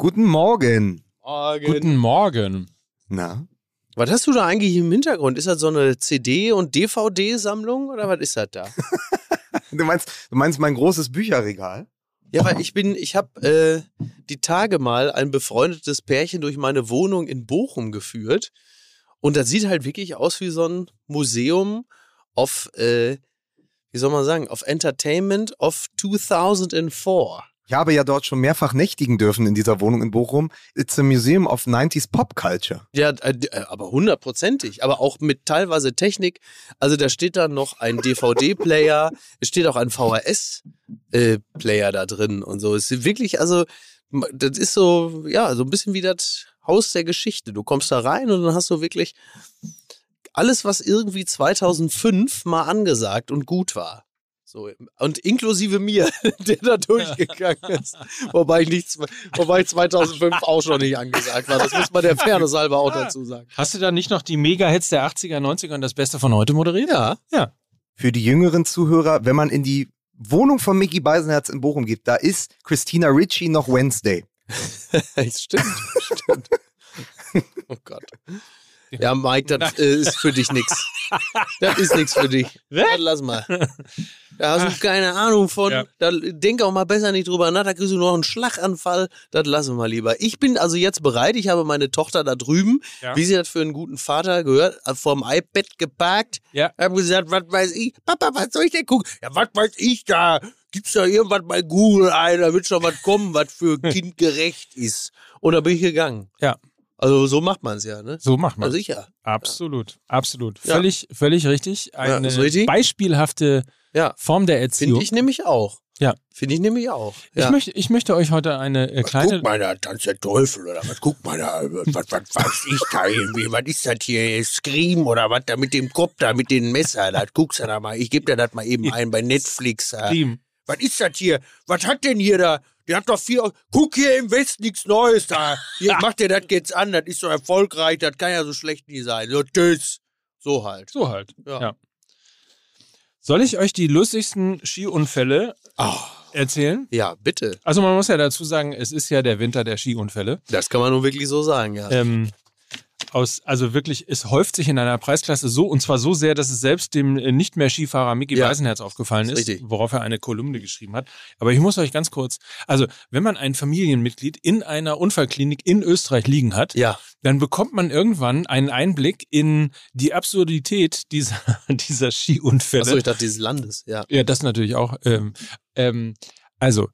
Guten Morgen. Morgen. Guten Morgen. Na? Was hast du da eigentlich im Hintergrund? Ist das so eine CD- und DVD-Sammlung oder was ist das da? Du meinst, du meinst mein großes Bücherregal? Ja, weil ich bin, ich habe äh, die Tage mal ein befreundetes Pärchen durch meine Wohnung in Bochum geführt und das sieht halt wirklich aus wie so ein Museum of, äh, wie soll man sagen, of Entertainment of 2004. Ich habe ja dort schon mehrfach nächtigen dürfen in dieser Wohnung in Bochum. It's a Museum of 90s Pop Culture. Ja, äh, äh, aber hundertprozentig. Aber auch mit teilweise Technik. Also da steht dann noch ein DVD-Player, es steht auch ein VHS-Player da drin und so. Es ist wirklich, also, das ist so, ja, so ein bisschen wie das Haus der Geschichte. Du kommst da rein und dann hast du wirklich alles, was irgendwie 2005 mal angesagt und gut war. So, und inklusive mir, der da durchgegangen ist. Wobei ich, nicht, wobei 2005 auch schon nicht angesagt war. Das muss man der Fairness halber auch dazu sagen. Hast du da nicht noch die Mega-Hits der 80er, 90er und das Beste von heute moderiert? Ja. Ja. Für die jüngeren Zuhörer, wenn man in die Wohnung von Mickey Beisenherz in Bochum geht, da ist Christina Ritchie noch Wednesday. stimmt, stimmt. Oh Gott. Ja, Mike, das äh, ist für dich nix. Das ist nix für dich. Das lass mal. Da hast du keine Ahnung von. Ja. Da denk auch mal besser nicht drüber nach. Da kriegst du noch einen Schlaganfall. Das lassen wir lieber. Ich bin also jetzt bereit. Ich habe meine Tochter da drüben, Ja. wie sie das für einen guten Vater gehört, vorm iPad geparkt. Ja. Hab gesagt, was weiß ich? Papa, was soll ich denn gucken? Ja, was weiß ich da? Gibt's da irgendwas bei Google ein? Da wird schon was kommen, was für kindgerecht ist. Und da bin ich gegangen. Ja. Also so macht man es ja, ne? So macht man. Sicher. Absolut, absolut. Ja. Völlig, völlig richtig. Eine ist richtig. beispielhafte Ja. Form der Erziehung. Finde ich nämlich auch. Ja. Finde ich nämlich auch. Ich, Ja. möchte, ich möchte euch heute eine äh, kleine. Guck mal da, tanzt der Teufel oder was? Guck mal da, was, was weiß ich da irgendwie? Was ist das hier? Scream oder was da mit dem Kopf da, mit den Messer? Das guckst du da mal. Ich gebe dir das mal eben ein bei Netflix. da. Was ist das hier? Was hat denn hier da? Der hat doch vier. Guck hier im Westen nichts Neues da. Hier, mach dir das jetzt an. Das ist so erfolgreich. Das kann ja so schlecht nie sein. So, tschüss. So halt. So halt. Ja. Ja. Soll ich euch die lustigsten Skiunfälle Ah. erzählen? Ja, bitte. Also man muss ja dazu sagen, es ist ja der Winter der Skiunfälle. Das kann man nun wirklich so sagen, ja. Ähm, aus, also wirklich, es häuft sich in einer Preisklasse so, und zwar so sehr, dass es selbst dem äh, nicht mehr Skifahrer Micky Ja. Beisenherz aufgefallen ist, Richtig. worauf er eine Kolumne geschrieben hat. Aber ich muss euch ganz kurz, also wenn man ein Familienmitglied in einer Unfallklinik in Österreich liegen hat, Ja. dann bekommt man irgendwann einen Einblick in die Absurdität dieser, dieser Skiunfälle. Achso, ich dachte dieses Landes, ja. Ja, das natürlich auch. Ähm, ähm, also,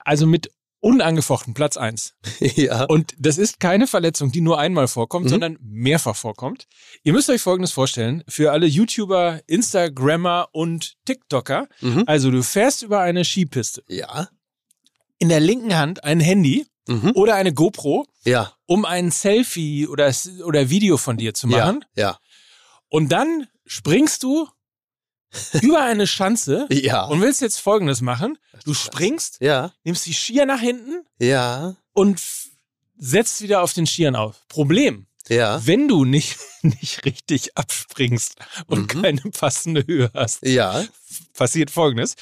also mit unangefochten Platz eins. ja. Und das ist keine Verletzung, die nur einmal vorkommt, Mhm. sondern mehrfach vorkommt. Ihr müsst euch Folgendes vorstellen, für alle YouTuber, Instagrammer und TikToker. Mhm. Also du fährst über eine Skipiste. Ja. In der linken Hand ein Handy Mhm. oder eine GoPro, Ja. um ein Selfie oder, oder Video von dir zu Ja. machen. Ja. Und dann springst du über eine Schanze Ja. und willst jetzt Folgendes machen. Du springst, Ja. nimmst die Skier nach hinten Ja. und setzt wieder auf den Skiern auf. Problem, Ja. wenn du nicht, nicht richtig abspringst und Mhm. keine passende Höhe hast, Ja. passiert Folgendes.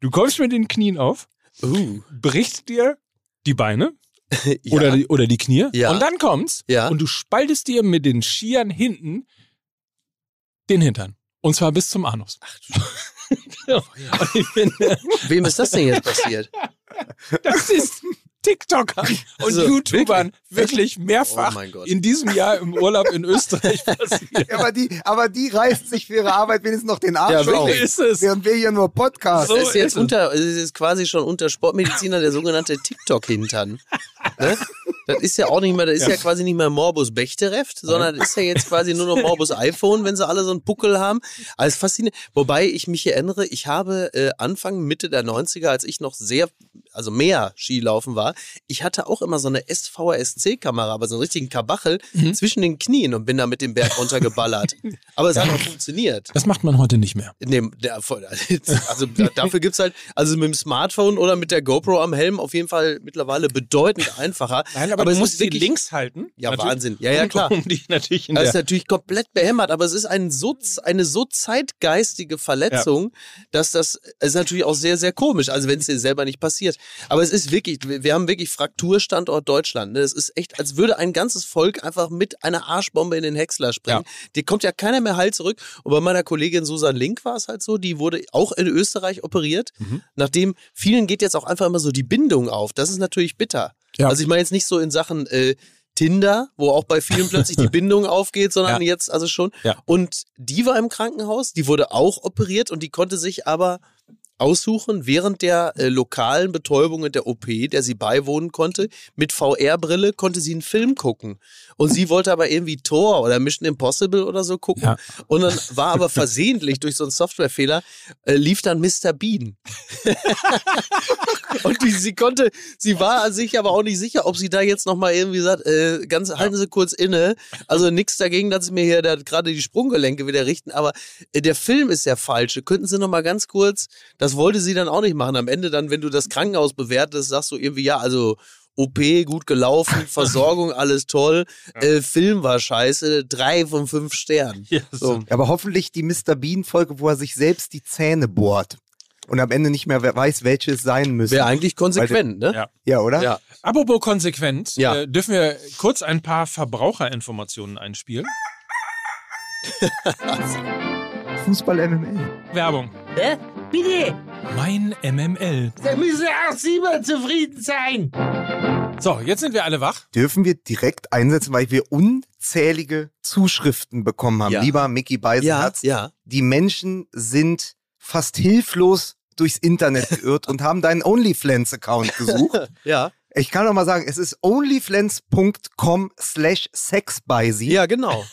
Du kommst mit den Knien auf, Uh. brichst dir die Beine Ja. oder, die, oder die Knie Ja. und dann kommt's Ja. und du spaltest dir mit den Skiern hinten den Hintern. Und zwar bis zum Anus. finde, Wem ist das denn jetzt passiert? das ist TikTokern und Also, YouTubern wirklich, mehrfach Oh mein Gott. in diesem Jahr im Urlaub in Österreich passiert. Ja, aber, die, aber die reißen sich für ihre Arbeit wenigstens noch den Arsch Ja, auf. wirklich. ist es. Während wir hier nur Podcast. So Das ist jetzt ist unter, es ist quasi schon unter Sportmediziner der sogenannte TikTok-Hintern. Ne? Das ist ja auch nicht mehr, das ist ja, quasi nicht mehr Morbus Bechterew, sondern das ist ja jetzt quasi nur noch Morbus iPhone, wenn sie alle so einen Puckel haben. Also faszinierend. Wobei ich mich erinnere, ich habe äh, Anfang, Mitte der 90er, als ich noch sehr, also mehr Skilaufen war, ich hatte auch immer so eine SVSC-Kamera, aber so einen richtigen Kabachel zwischen den Knien und bin da mit dem Berg runtergeballert. aber es hat auch funktioniert. Das macht man heute nicht mehr. Nee, der, also da- dafür gibt's halt, also mit dem Smartphone oder mit der GoPro am Helm auf jeden Fall mittlerweile bedeutend einfacher. aber, es du musst sie links halten. Ja, Natürlich. Wahnsinn. Ja, ja, klar. Um dich natürlich Das ist natürlich komplett behämmert, aber es ist ein so, eine so zeitgeistige Verletzung, dass das ist natürlich auch sehr, sehr komisch, also wenn es dir selber nicht passiert. Aber es ist wirklich, wir wir haben wirklich Frakturstandort Deutschland. Ne? Es ist echt, als würde ein ganzes Volk einfach mit einer Arschbombe in den Häcksler springen. Die kommt ja keiner mehr heil zurück. Und bei meiner Kollegin Susan Link war es halt so, die wurde auch in Österreich operiert. Mhm. Nachdem vielen geht jetzt auch einfach immer so die Bindung auf. Das ist natürlich bitter. Ja. Also ich meine jetzt nicht so in Sachen äh, Tinder, wo auch bei vielen plötzlich die Bindung aufgeht, sondern Ja. jetzt also schon. Ja. Und die war im Krankenhaus, die wurde auch operiert und die konnte sich aber aussuchen, während der äh, lokalen Betäubung und der OP, der sie beiwohnen konnte, mit VR-Brille konnte sie einen Film gucken. Und sie wollte aber irgendwie Thor oder Mission Impossible oder so gucken. Ja. Und dann war aber versehentlich durch so einen Softwarefehler, äh, lief dann Mr. Bean. und die, sie konnte, sie war sich aber auch nicht sicher, ob sie da jetzt nochmal irgendwie sagt, äh, ganz, halten Sie kurz inne. Also nichts dagegen, dass Sie mir hier da gerade die Sprunggelenke wieder richten, aber äh, der Film ist der falsche. Könnten Sie nochmal ganz kurz, das wollte sie dann auch nicht machen. Am Ende dann, wenn du das Krankenhaus bewertest, sagst du irgendwie, ja, also OP gut gelaufen, Versorgung alles toll, äh, Film war scheiße, drei von fünf Sternen. Ja, So. Aber hoffentlich die Mr. Bean-Folge, wo er sich selbst die Zähne bohrt und am Ende nicht mehr weiß, welche es sein müssen. Wäre eigentlich konsequent, ne? Ja. ja, oder? Ja. Apropos konsequent, Ja. äh, dürfen wir kurz ein paar Verbraucherinformationen einspielen? Fußball MML. Werbung. Hä? Bitte? Mein MML. Da müssen auch Sie mal zufrieden sein. So, jetzt sind wir alle wach. Dürfen wir direkt einsetzen, weil wir unzählige Zuschriften bekommen haben. Ja. Lieber Mickey Ja, Beisenherz. ja. Die Menschen sind fast hilflos durchs Internet geirrt und haben deinen OnlyFans-Account gesucht. Ja, Ich kann noch mal sagen, es ist onlyfans.com slash sexbeisie. ja, genau.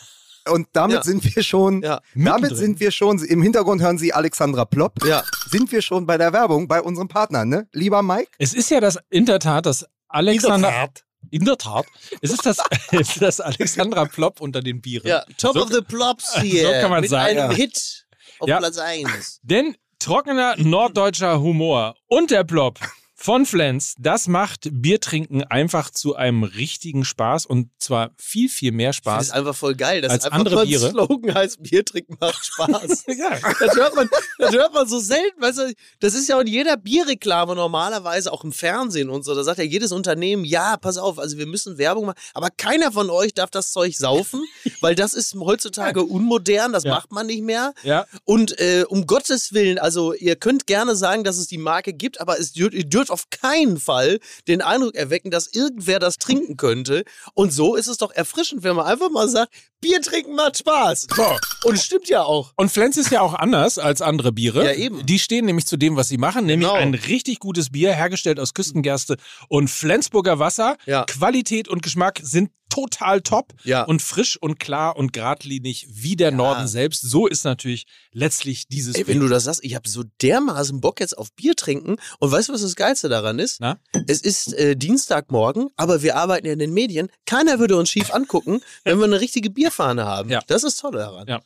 Und damit Ja. sind wir schon, Ja. damit sind wir schon, im Hintergrund hören Sie Alexandra Plopp, Ja. sind wir schon bei der Werbung bei unserem Partner, ne? Lieber Mike? Es ist ja das in der Tat das Alexander. In der Tat. Es ist das, es ist das Alexandra Plopp unter den Bieren. Ja, Top So- of the Plops hier. so kann man's mit sagen, einem ja. Hit auf Ja. Platz 1. Denn trockener norddeutscher Humor und der Plop von Flens, das macht Biertrinken einfach zu einem richtigen Spaß und zwar viel, viel mehr Das Spaß. ist einfach voll geil. Das Als einfach andere mal Biere. Slogan heißt, Bier trinken macht Spaß. ja. Das hört, man, das hört man so selten, weißt du, das ist ja in jeder Bierreklame normalerweise, auch im Fernsehen und so, da sagt ja jedes Unternehmen, ja, pass auf, also wir müssen Werbung machen, aber keiner von euch darf das Zeug saufen, weil das ist heutzutage unmodern, das Ja. macht man nicht mehr. ja. Und äh, um Gottes Willen, also ihr könnt gerne sagen, dass es die Marke gibt, aber es dürft, ihr dürft auf keinen Fall den Eindruck erwecken, dass irgendwer das trinken könnte. Und so ist es doch erfrischend, wenn man einfach mal sagt, Bier trinken macht Spaß. So. Und stimmt ja auch. Und Flens ist ja auch anders als andere Biere. Ja, eben. Die stehen nämlich zu dem, was sie machen, nämlich Genau. ein richtig gutes Bier, hergestellt aus Küstengerste und Flensburger Wasser. Ja. Qualität und Geschmack sind total top Ja. und frisch und klar und geradlinig wie der Norden selbst. So ist natürlich letztlich dieses Ey, Bier. wenn du das sagst, ich habe so dermaßen Bock jetzt auf Bier trinken. Und weißt du, was das Geilste daran ist? Na? Es ist äh, Dienstagmorgen, aber wir arbeiten ja in den Medien. Keiner würde uns schief angucken, wenn wir eine richtige Bierfahne haben. Ja. Das ist toll daran. Ja.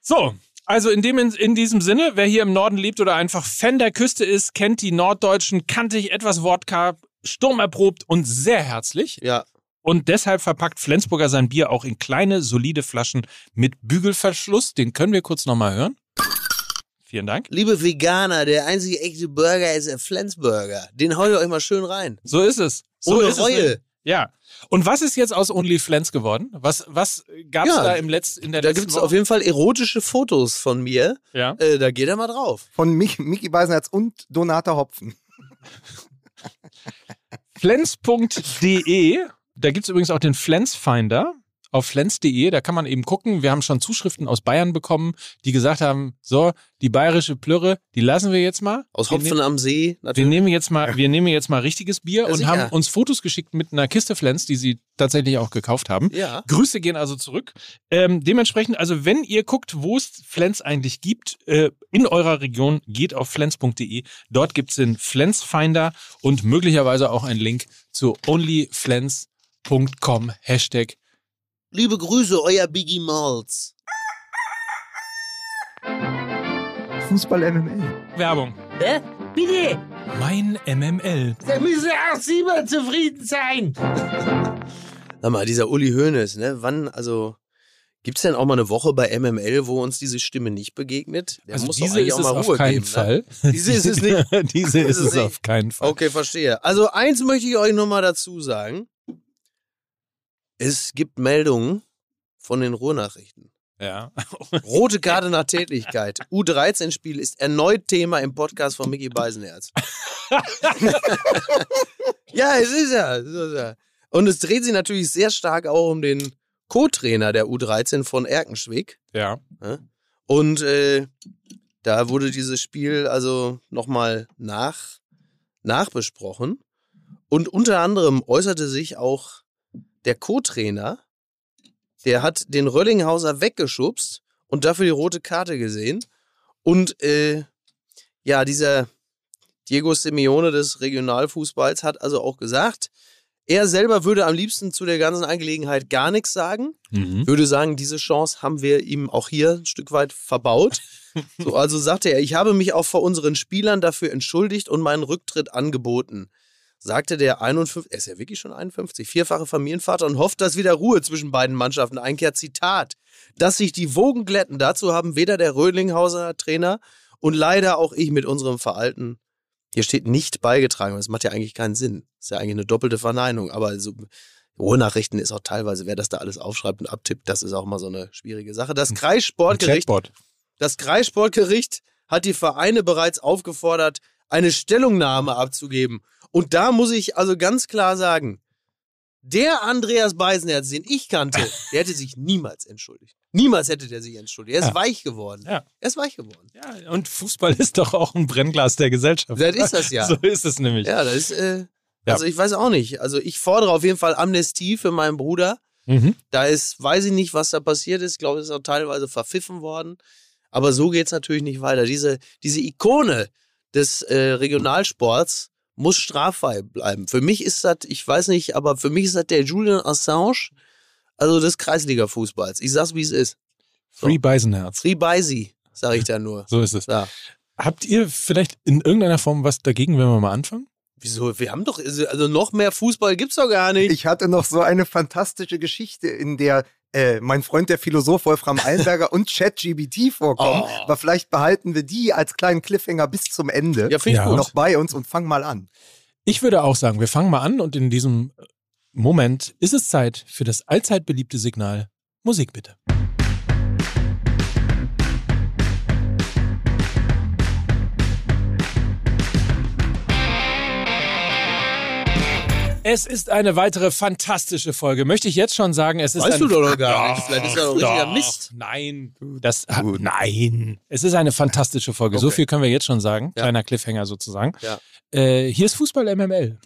So, also in, dem, in, in diesem Sinne, wer hier im Norden lebt oder einfach Fan der Küste ist, kennt die Norddeutschen, kantig, etwas Wodka, sturmerprobt und sehr herzlich. ja. Und deshalb verpackt Flensburger sein Bier auch in kleine, solide Flaschen mit Bügelverschluss. Den können wir kurz nochmal hören. Vielen Dank. Liebe Veganer, der einzige echte Burger ist der Flensburger. Den haut ihr euch mal schön rein. So ist es. So Ohne ist Es. Reue. Ja. Und was ist jetzt aus Only Flens geworden? Was, was gab's Ja, da im Letz-, in der Da letzten gibt's Woche? auf jeden Fall erotische Fotos von mir. ja. Äh, da geht er mal drauf. Von Mich Mickey Beisenherz und Donata Hopfen. Flens.de. Da gibt's übrigens auch den Flensfinder auf flens.de. Da kann man eben gucken. Wir haben schon Zuschriften aus Bayern bekommen, die gesagt haben, so, die bayerische Plürre, die lassen wir jetzt mal. Aus Wir Hopfen am See. Wir Natürlich. nehmen jetzt mal, wir nehmen jetzt mal richtiges Bier Ja, und sicher. haben uns Fotos geschickt mit einer Kiste Flens, die sie tatsächlich auch gekauft haben. Ja. Grüße gehen also zurück. Ähm, dementsprechend, also wenn ihr guckt, wo es Flens eigentlich gibt, äh, in eurer Region, geht auf flens.de. Dort gibt's den Flensfinder und möglicherweise auch einen Link zu onlyflens.com Hashtag. Liebe Grüße, euer Biggie Malz. Fußball MML. Werbung. Hä? Bitte? Mein MML. Da müssen auch Sie mal zufrieden sein. Sag mal, dieser Uli Hoeneß, ne? Wann, also Gibt es denn auch mal eine Woche bei MML, wo uns diese Stimme nicht begegnet? Der Also muss diese ist auch es mal auf Ruhe keinen geben, Fall. Ne? Diese ist es nicht. diese ist es es nicht. auf keinen Fall. Okay, verstehe. Also eins möchte ich euch nochmal dazu sagen. Es gibt Meldungen von den Ruhrnachrichten. Ja. Rote Karte nach Tätigkeit. U13-Spiel ist erneut Thema im Podcast von Mickey Beisenherz. ja, es ist ja. es ist ja. Und es dreht sich natürlich sehr stark auch um den Co-Trainer der U13 von Erkenschwick. Ja. Und äh, da wurde dieses Spiel also nochmal nach, nachbesprochen. Und unter anderem äußerte sich auch der Co-Trainer, der hat den Röllinghauser weggeschubst und dafür die rote Karte gesehen. Und äh, ja, dieser Diego Simeone des Regionalfußballs hat also auch gesagt, er selber würde am liebsten zu der ganzen Angelegenheit gar nichts sagen Mhm. würde sagen, diese Chance haben wir ihm auch hier ein Stück weit verbaut. So, also sagte er, ich habe mich auch vor unseren Spielern dafür entschuldigt und meinen Rücktritt angeboten. Sagte der 51, er ist ja wirklich schon 51, vierfache Familienvater und hofft, dass wieder Ruhe zwischen beiden Mannschaften einkehrt. Zitat, dass sich die Wogen glätten. Dazu haben weder der Rödlinghauser Trainer und leider auch ich mit unserem Verhalten, hier steht nicht beigetragen. Das macht ja eigentlich keinen Sinn. Das ist ja eigentlich eine doppelte Verneinung. Aber so, Ruhrnachrichten ist auch teilweise, wer das da alles aufschreibt und abtippt, das ist auch mal so eine schwierige Sache. Das Kreissportgericht, das Kreissportgericht hat die Vereine bereits aufgefordert, eine Stellungnahme abzugeben. Und da muss ich also ganz klar sagen, der Andreas Beisenherz, den ich kannte, der hätte sich niemals entschuldigt. Niemals hätte der sich entschuldigt. Er ist Ja. weich geworden. Ja. Er ist weich geworden. Ja, und Fußball ist doch auch ein Brennglas der Gesellschaft. Das ist das ja. So ist es nämlich. Ja, das ist, äh, Ja. also ich weiß auch nicht. Also ich fordere auf jeden Fall Amnestie für meinen Bruder. Mhm. Da ist, weiß ich nicht, was da passiert ist. Ich glaube, es ist auch teilweise verpfiffen worden. Aber so geht's natürlich nicht weiter. Diese, diese Ikone des äh, Regionalsports muss straffrei bleiben. Für mich ist das, ich weiß nicht, aber für mich ist das der Julian Assange, also des Kreisliga-Fußballs. Ich sag's, wie es ist. Free Beisenherz. Free Beisi, sage ich da nur. So ist es. Ja. Habt ihr vielleicht in irgendeiner Form was dagegen, wenn wir mal anfangen? Wieso? Wir haben doch, also noch mehr Fußball gibt's doch gar nicht. Ich hatte noch so eine fantastische Geschichte, in der äh, mein Freund der Philosoph Wolfram Eilenberger und ChatGBT vorkommen. Oh. Aber vielleicht behalten wir die als kleinen Cliffhanger bis zum Ende ja, Ja. noch bei uns und fangen mal an. Ich würde auch sagen, wir fangen mal an und in diesem Moment ist es Zeit für das allzeit beliebte Signal Musik bitte. Es ist eine weitere fantastische Folge. Möchte ich jetzt schon sagen, es ist Weißt eine du doch noch gar nicht. Vielleicht ist das doch richtiger Mist. Nein, das Gut. nein. Es ist eine fantastische Folge. So Okay. viel können wir jetzt schon sagen. Ja. Kleiner Cliffhanger sozusagen. Ja. Äh, hier ist Fußball MML.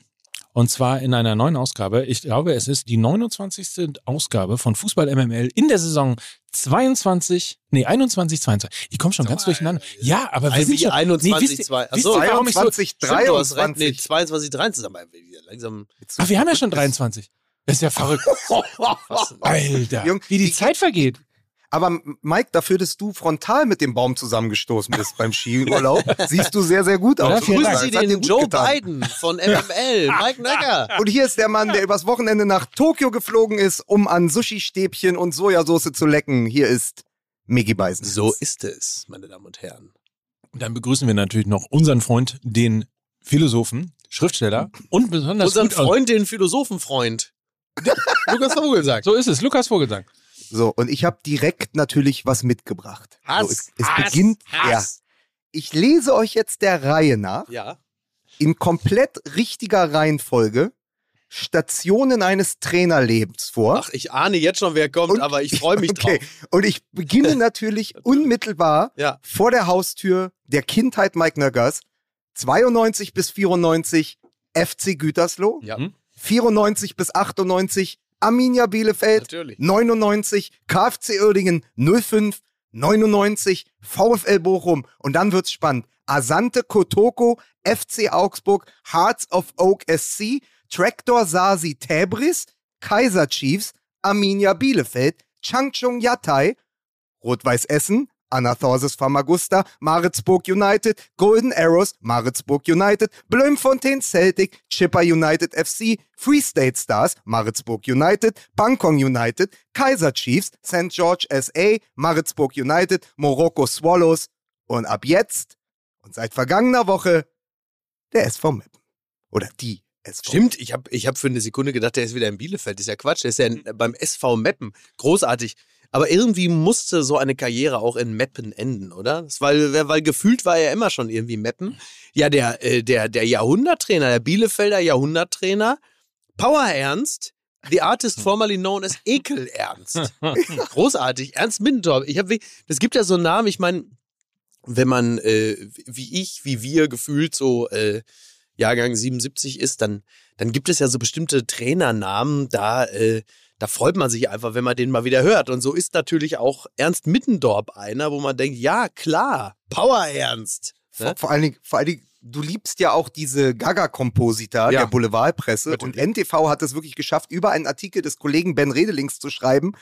Und zwar in einer neuen Ausgabe. Ich glaube, es ist die 29. Ausgabe von Fußball MML in der Saison 22, nee, 21, 22. Ich komme schon ganz durcheinander. Ja, aber wir Ein sind schon, 21, wisst ihr, zwei- Ach wisst so, ihr, warum ich so, 22, Stimmt, du hast recht. Nee, 23. 22, 23 haben wir wieder langsam. ach, wir haben ja schon 23. Das ist ja verrückt. Alter, Jung, wie die- Zeit vergeht. Aber Mike, dafür, dass du frontal mit dem Baum zusammengestoßen bist beim Skiurlaub, siehst du sehr, sehr gut Ja, aus. Grüßen Dank. Sie den Joe getan. Biden von MML, Mike Necker. Und hier ist der Mann, der übers Wochenende nach Tokio geflogen ist, um an Sushi-Stäbchen und Sojasauce zu lecken. Hier ist Miggy Beisen. So ist es, meine Damen und Herren. Und dann begrüßen wir natürlich noch unseren Freund, den Philosophen, Schriftsteller und besonders Unseren Freund, den Philosophenfreund. Lukas Vogel sagt. So ist es, Lukas Vogelsang. So, und ich habe direkt natürlich was mitgebracht. Hass, so, es es Hass, beginnt. Ja. Hass. Ich lese euch jetzt der Reihe nach, Ja. in komplett richtiger Reihenfolge, Stationen eines Trainerlebens vor. Ach, ich ahne jetzt schon, wer kommt, Und- aber ich freue mich okay. drauf. Und ich beginne natürlich unmittelbar Ja. vor der Haustür der Kindheit Mike Nöggers. 92 bis 94 FC Gütersloh. Ja, Hm? 94 bis 98 Arminia Bielefeld. natürlich. 99 KfC Uerdingen 05, 99 VfL Bochum und dann wird's spannend. Asante Kotoko, FC Augsburg, Hearts of Oak SC, Tractor Sasi Täbris, Kaiser Chiefs, Arminia Bielefeld, Changchung Yatai, Rot-Weiß Essen, Anathorsis Famagusta, Maritzburg United, Golden Arrows, Maritzburg United, Bloemfontein Celtic, Chipper United FC, Free State Stars, Maritzburg United, Bangkok United, Kaiser Chiefs, St. George SA, Maritzburg United, Morocco Swallows und ab jetzt und seit vergangener Woche der SV Meppen. Oder die SV Stimmt, ich habe ich hab für eine Sekunde gedacht, der ist wieder in Bielefeld. Das ist ja Quatsch, der ist ja beim SV Meppen. Großartig. Aber irgendwie musste so eine Karriere auch in Meppen enden, oder? Das weil, weil gefühlt war er immer schon irgendwie Meppen. Ja, der, äh, der, der Jahrhunderttrainer, der Bielefelder Jahrhunderttrainer, Power Ernst, the artist formerly known as Ekel Ernst. Großartig, Ernst Middendorf. Ich habe, das gibt ja so einen Namen, ich meine, wenn man äh, wie ich, wie wir gefühlt so äh, Jahrgang 77 ist, dann, dann gibt es ja so bestimmte Trainernamen, da, äh, da freut man sich einfach, wenn man den mal wieder hört. Und so ist natürlich auch Ernst Mittendorp einer, wo man denkt, ja, klar, Power Ernst. Vor, vor, allen Dingen, vor allen Dingen, du liebst ja auch diese Gaga-Komposita Ja. der Boulevardpresse. Natürlich. Und NTV hat es wirklich geschafft, über einen Artikel des Kollegen Ben Redelings zu schreiben.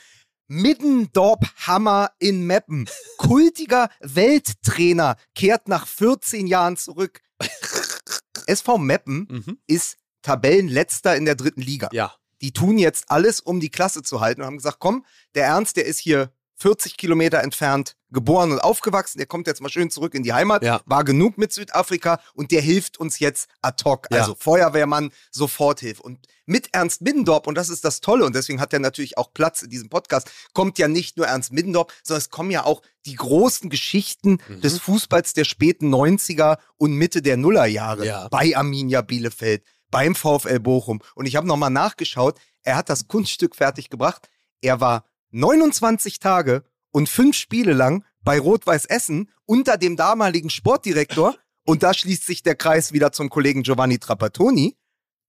Middendorp Hammer in Meppen. Kultiger Welttrainer kehrt nach 14 Jahren zurück. SV Meppen Mhm. ist Tabellenletzter in der dritten Liga. Ja. Die tun jetzt alles, um die Klasse zu halten und haben gesagt, komm, der Ernst, der ist hier 40 Kilometer entfernt geboren und aufgewachsen, der kommt jetzt mal schön zurück in die Heimat, Ja. war genug mit Südafrika und der hilft uns jetzt ad hoc. Ja. Also Feuerwehrmann, Soforthilfe. Und mit Ernst Middendorp, und das ist das Tolle, und deswegen hat er natürlich auch Platz in diesem Podcast, kommt ja nicht nur Ernst Middendorp, sondern es kommen ja auch die großen Geschichten Mhm. des Fußballs der späten 90er und Mitte der Nullerjahre Ja. bei Arminia Bielefeld, beim VfL Bochum. Und ich habe nochmal nachgeschaut, er hat das Kunststück fertig gebracht. Er war 29 Tage und fünf Spiele lang bei Rot-Weiß Essen unter dem damaligen Sportdirektor. Und da schließt sich der Kreis wieder zum Kollegen Giovanni Trapattoni,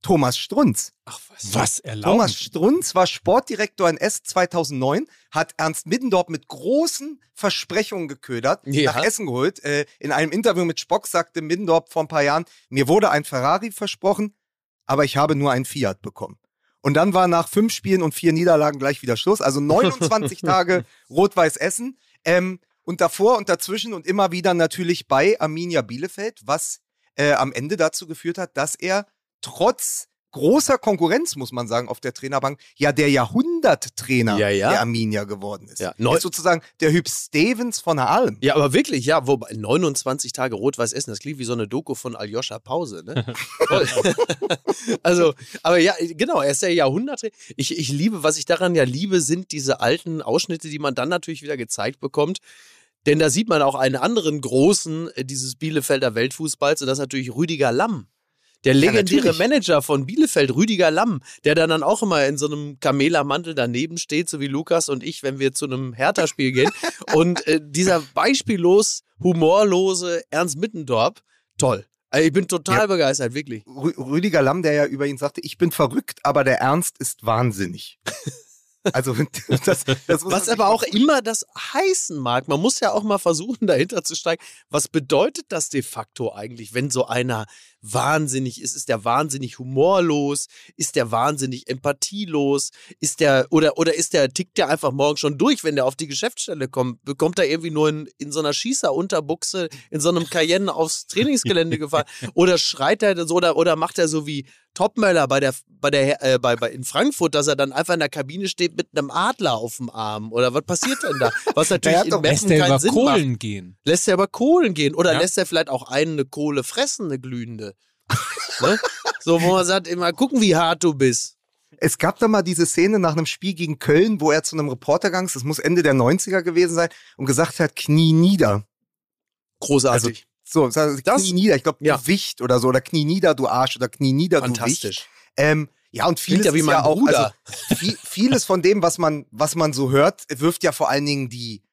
Thomas Strunz. Ach was. Was erlaubt? Thomas Strunz war Sportdirektor in S 2009, hat Ernst Middendorp mit großen Versprechungen geködert, Ja. nach Essen geholt. Äh, in einem Interview mit Spock sagte Middendorp vor ein paar Jahren, mir wurde ein Ferrari versprochen, aber ich habe nur einen Fiat bekommen. Und dann war nach fünf Spielen und vier Niederlagen gleich wieder Schluss. Also 29 Tage Rot-Weiß Essen. Ähm, und davor und dazwischen und immer wieder natürlich bei Arminia Bielefeld, was äh, am Ende dazu geführt hat, dass er trotz großer Konkurrenz, muss man sagen, auf der Trainerbank, ja der Jahrhunderttrainer Ja, ja. der Arminia geworden ist. Ja, neu- ist sozusagen der Hüb Stevens von der Alm. Ja, aber wirklich, ja, wobei 29 Tage Rot-Weiß Essen, das klingt wie so eine Doku von Aljoscha Pause, ne? Also, aber ja, genau, er ist der Jahrhundert. Ich, ich liebe, was ich daran ja liebe, sind diese alten Ausschnitte, die man dann natürlich wieder gezeigt bekommt. Denn da sieht man auch einen anderen großen äh, dieses Bielefelder Weltfußballs und das ist natürlich Rüdiger Lamm. Der legendäre natürlich. Manager von Bielefeld, Rüdiger Lamm, der dann, dann auch immer in so einem Kamelermantel daneben steht, so wie Lukas und ich, wenn wir zu einem Hertha-Spiel gehen. Und äh, dieser beispiellos humorlose Ernst Mittendorp, toll. Also ich bin total Ja. begeistert, wirklich. Rü Rüdiger Lamm, der ja über ihn sagte, ich bin verrückt, aber der Ernst ist wahnsinnig. Also das, das muss Was aber auch immer das heißen mag. Man muss ja auch mal versuchen, dahinter zu steigen. Was bedeutet das de facto eigentlich, wenn so einer wahnsinnig ist? Ist der wahnsinnig humorlos? Ist der wahnsinnig empathielos? Ist der, oder, oder ist der, tickt der einfach morgen schon durch, wenn der auf die Geschäftsstelle kommt? Bekommt er irgendwie nur in, in so einer Schießerunterbuchse in so einem Cayenne aufs Trainingsgelände gefahren? Oder schreit er so, oder, oder macht er so wie Topmöller bei der, bei der, äh, bei, bei, in Frankfurt, dass er dann einfach in der Kabine steht mit einem Adler auf dem Arm? Oder was passiert denn da? Was natürlich in Messen Lässt er keinen über Sinn Kohlen macht. gehen? Lässt er über Kohlen gehen? Oder Ja. lässt er vielleicht auch einen eine Kohle fressen, eine glühende? ne? So, wo man sagt, immer gucken, wie hart du bist. Es gab da mal diese Szene nach einem Spiel gegen Köln, wo er zu einem Reporter gegangen ist, das muss Ende der 90er gewesen sein, und gesagt hat, Knie nieder. Großartig. So, das, Das- Knie nieder, ich glaube Ja. Gewicht oder so, oder Knie nieder, du Arsch, oder Knie nieder, du Wicht. Fantastisch. Ähm, ja, und vieles ja wie ist mein ja auch, Bruder. also viel, vieles von dem, was man, was man so hört, wirft ja vor allen Dingen die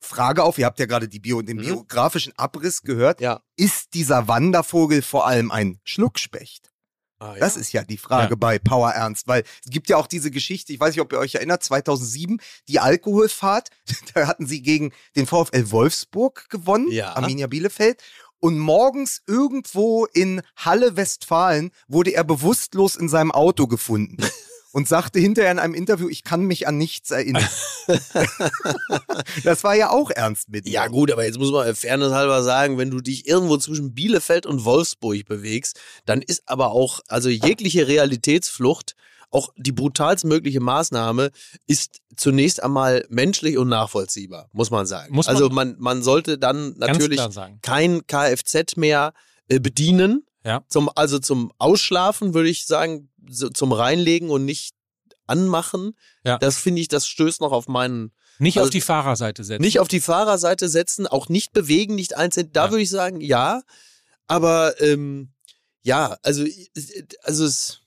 Frage auf, ihr habt ja gerade die Bio, den Mhm. biografischen Abriss gehört, Ja. ist dieser Wandervogel vor allem ein Schluckspecht? Ah, ja. Das ist ja die Frage Ja. bei Power Ernst, weil es gibt ja auch diese Geschichte, ich weiß nicht, ob ihr euch erinnert, 2007, die Alkoholfahrt, da hatten sie gegen den VfL Wolfsburg gewonnen, Ja. Arminia Bielefeld. Und morgens irgendwo in Halle Westfalen wurde er bewusstlos in seinem Auto gefunden. und sagte hinterher in einem Interview, ich kann mich an nichts erinnern. das war ja auch ernst mit ihm. Ja, gut, aber jetzt muss man fairness halber sagen, wenn du dich irgendwo zwischen Bielefeld und Wolfsburg bewegst, dann ist aber auch, also jegliche Realitätsflucht, auch die brutalstmögliche Maßnahme ist zunächst einmal menschlich und nachvollziehbar, muss man sagen. Muss man also man, man sollte dann natürlich kein Kfz mehr äh, bedienen. Ja. Zum, also zum Ausschlafen würde ich sagen, so, zum Reinlegen und nicht anmachen. Ja. Das finde ich, das stößt noch auf meinen Nicht Also auf die Fahrerseite setzen. nicht auf die Fahrerseite setzen, auch nicht bewegen, nicht einzeln. Da Ja. würde ich sagen, ja. Aber ähm, ja, also, also es,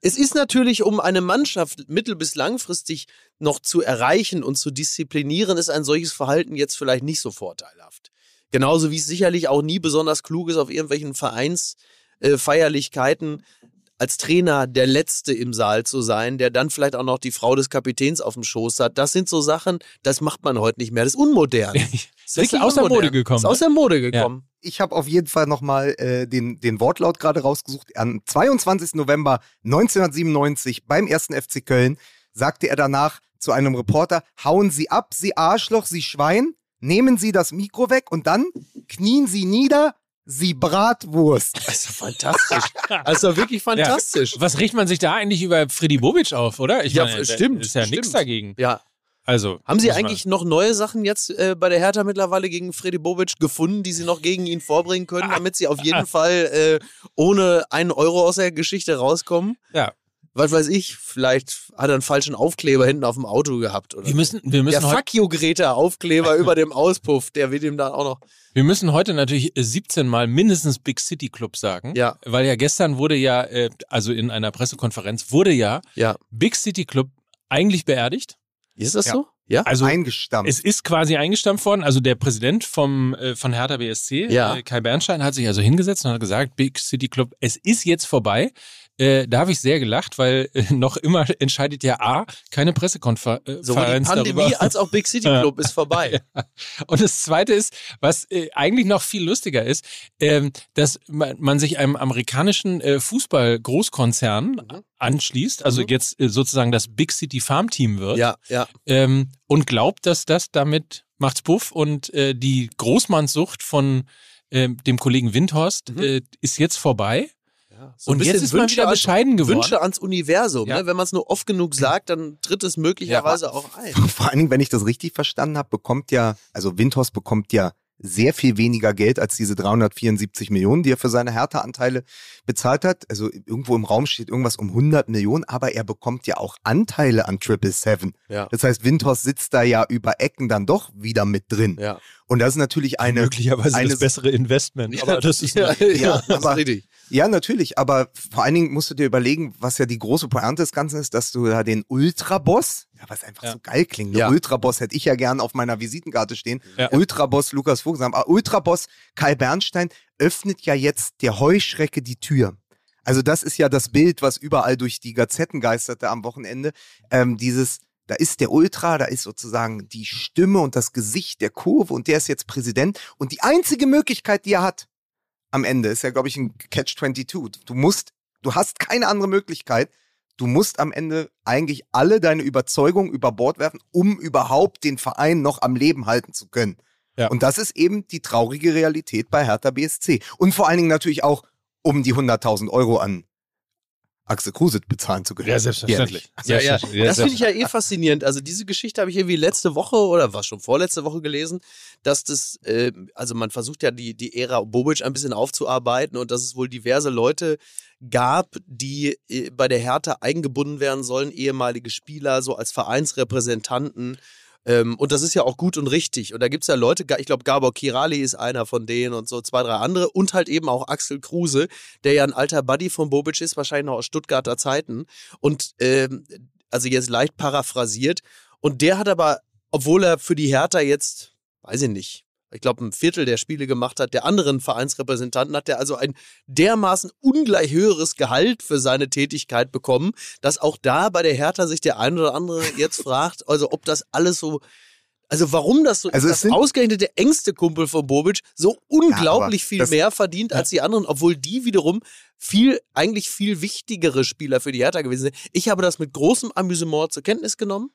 es ist natürlich, um eine Mannschaft mittel- bis langfristig noch zu erreichen und zu disziplinieren, ist ein solches Verhalten jetzt vielleicht nicht so vorteilhaft. Genauso wie es sicherlich auch nie besonders klug ist, auf irgendwelchen Vereinsfeierlichkeiten äh, als Trainer der Letzte im Saal zu sein, der dann vielleicht auch noch die Frau des Kapitäns auf dem Schoß hat. Das sind so Sachen, das macht man heute nicht mehr. Das ist unmodern. das ist aus der Mode gekommen. Ist aus der Mode gekommen. Ich habe auf jeden Fall nochmal äh, den, den Wortlaut gerade rausgesucht. Am 22. November 1997 beim ersten FC Köln sagte er danach zu einem Reporter, hauen Sie ab, Sie Arschloch, Sie Schwein, nehmen Sie das Mikro weg und dann knien Sie nieder, Sie Bratwurst. Das ist doch fantastisch. Doch wirklich fantastisch. Was riecht man sich da eigentlich über Freddy Bobic auf, oder? Ich Ja, meine, stimmt, Ist ja nichts dagegen. Ja. Also. Haben Sie eigentlich noch neue Sachen jetzt äh, bei der Hertha mittlerweile gegen Freddy Bobic gefunden, die Sie noch gegen ihn vorbringen können, damit Sie auf jeden Fall äh, ohne einen Euro aus der Geschichte rauskommen? Ja. Was weiß ich, vielleicht hat er einen falschen Aufkleber hinten auf dem Auto gehabt. Oder Wir müssen, wir müssen der Fuck you Greta Aufkleber über dem Auspuff, der wird ihm dann auch noch. Wir müssen heute natürlich äh, 17 Mal mindestens Big City Club sagen. Ja. Weil ja gestern wurde ja, äh, also in einer Pressekonferenz wurde ja Ja. Big City Club eigentlich beerdigt. Ist das Ja. so? Ja. Also Eingestampft. Es ist quasi eingestampft worden. Also der Präsident vom, äh, von Hertha BSC, Ja. äh, Kai Bernstein, hat sich also hingesetzt und hat gesagt, Big City Club, es ist jetzt vorbei. Äh, da habe ich sehr gelacht, weil äh, noch immer entscheidet ja A, keine Pressekonferenz Sowohl die Pandemie darüber. als auch Big City Club ist vorbei. Und das Zweite ist, was äh, eigentlich noch viel lustiger ist, ähm, dass man, man sich einem amerikanischen äh, Fußball-Großkonzern Mhm. anschließt, also Mhm. jetzt äh, sozusagen das Big City Farm Team wird Ja, ja. ähm, und glaubt, dass das damit macht's puff und äh, die Großmannssucht von ähm, dem Kollegen Windhorst Mhm. ist jetzt vorbei. Ja. So und jetzt ist man Wünsche wieder bescheiden geworden. Wünsche ans Universum. Ja. Ne? Wenn man es nur oft genug sagt, dann tritt es möglicherweise auch ein. Vor allen Dingen, wenn ich das richtig verstanden habe, bekommt ja, also Windhorst bekommt ja sehr viel weniger Geld als diese 374 Millionen, die er für seine Hertha-Anteile bezahlt hat. Also irgendwo im Raum steht irgendwas um 100 Millionen, aber er bekommt ja auch Anteile an Triple Seven. Ja. Das heißt, Windhorst sitzt da ja über Ecken dann doch wieder mit drin. Ja. Und das ist natürlich eine möglicherweise eine- das bessere Investment. Aber das ist ja, ja, Ja, das ist aber- richtig. Ja, natürlich, aber vor allen Dingen musst du dir überlegen, was ja die große Pointe des Ganzen ist, dass du da den Ultraboss, ja, was einfach Ja. so geil klingt, Ja. der Ultraboss hätte ich ja gern auf meiner Visitenkarte stehen, Ja. Ultraboss Lukas Vogelsam, aber Ultraboss Kai Bernstein öffnet ja jetzt der Heuschrecke die Tür. Also das ist ja das Bild, was überall durch die Gazetten geisterte am Wochenende, ähm, dieses da ist der Ultra, da ist sozusagen die Stimme und das Gesicht der Kurve und der ist jetzt Präsident. Und die einzige Möglichkeit, die er hat, am Ende ist ja, glaube ich, ein Catch-22. Du musst, du hast keine andere Möglichkeit. Du musst am Ende eigentlich alle deine Überzeugungen über Bord werfen, um überhaupt den Verein noch am Leben halten zu können. Ja. Und das ist eben die traurige Realität bei Hertha BSC. Und vor allen Dingen natürlich auch, um die 100.000 Euro an Axel Kruse bezahlen zu können. Ja, selbstverständlich. Ja, ja. Das finde ich ja eh faszinierend. Also diese Geschichte habe ich irgendwie letzte Woche oder was schon vorletzte Woche gelesen, dass das, äh, also man versucht ja die, die Ära Bobic ein bisschen aufzuarbeiten und dass es wohl diverse Leute gab, die äh, bei der Hertha eingebunden werden sollen, ehemalige Spieler, so als Vereinsrepräsentanten. Ähm, und das ist ja auch gut und richtig. Und da gibt es ja Leute, ich glaube, Gabor Kirali ist einer von denen und so zwei, drei andere. Und halt eben auch Axel Kruse, der ja ein alter Buddy von Bobic ist, wahrscheinlich noch aus Stuttgarter Zeiten. Und ähm, also jetzt leicht paraphrasiert. Und der hat aber, obwohl er für die Hertha jetzt, weiß ich nicht, ich glaube, ein Viertel der Spiele gemacht hat, der anderen Vereinsrepräsentanten, hat der also ein dermaßen ungleich höheres Gehalt für seine Tätigkeit bekommen, dass auch da bei der Hertha sich der ein oder andere jetzt fragt, also ob das alles so, Also warum das so Also sind- ausgerechnet der engste Kumpel von Bobic so unglaublich aber viel das- mehr verdient als die anderen, obwohl die wiederum viel, eigentlich viel wichtigere Spieler für die Hertha gewesen sind. Ich habe das mit großem Amüsement zur Kenntnis genommen.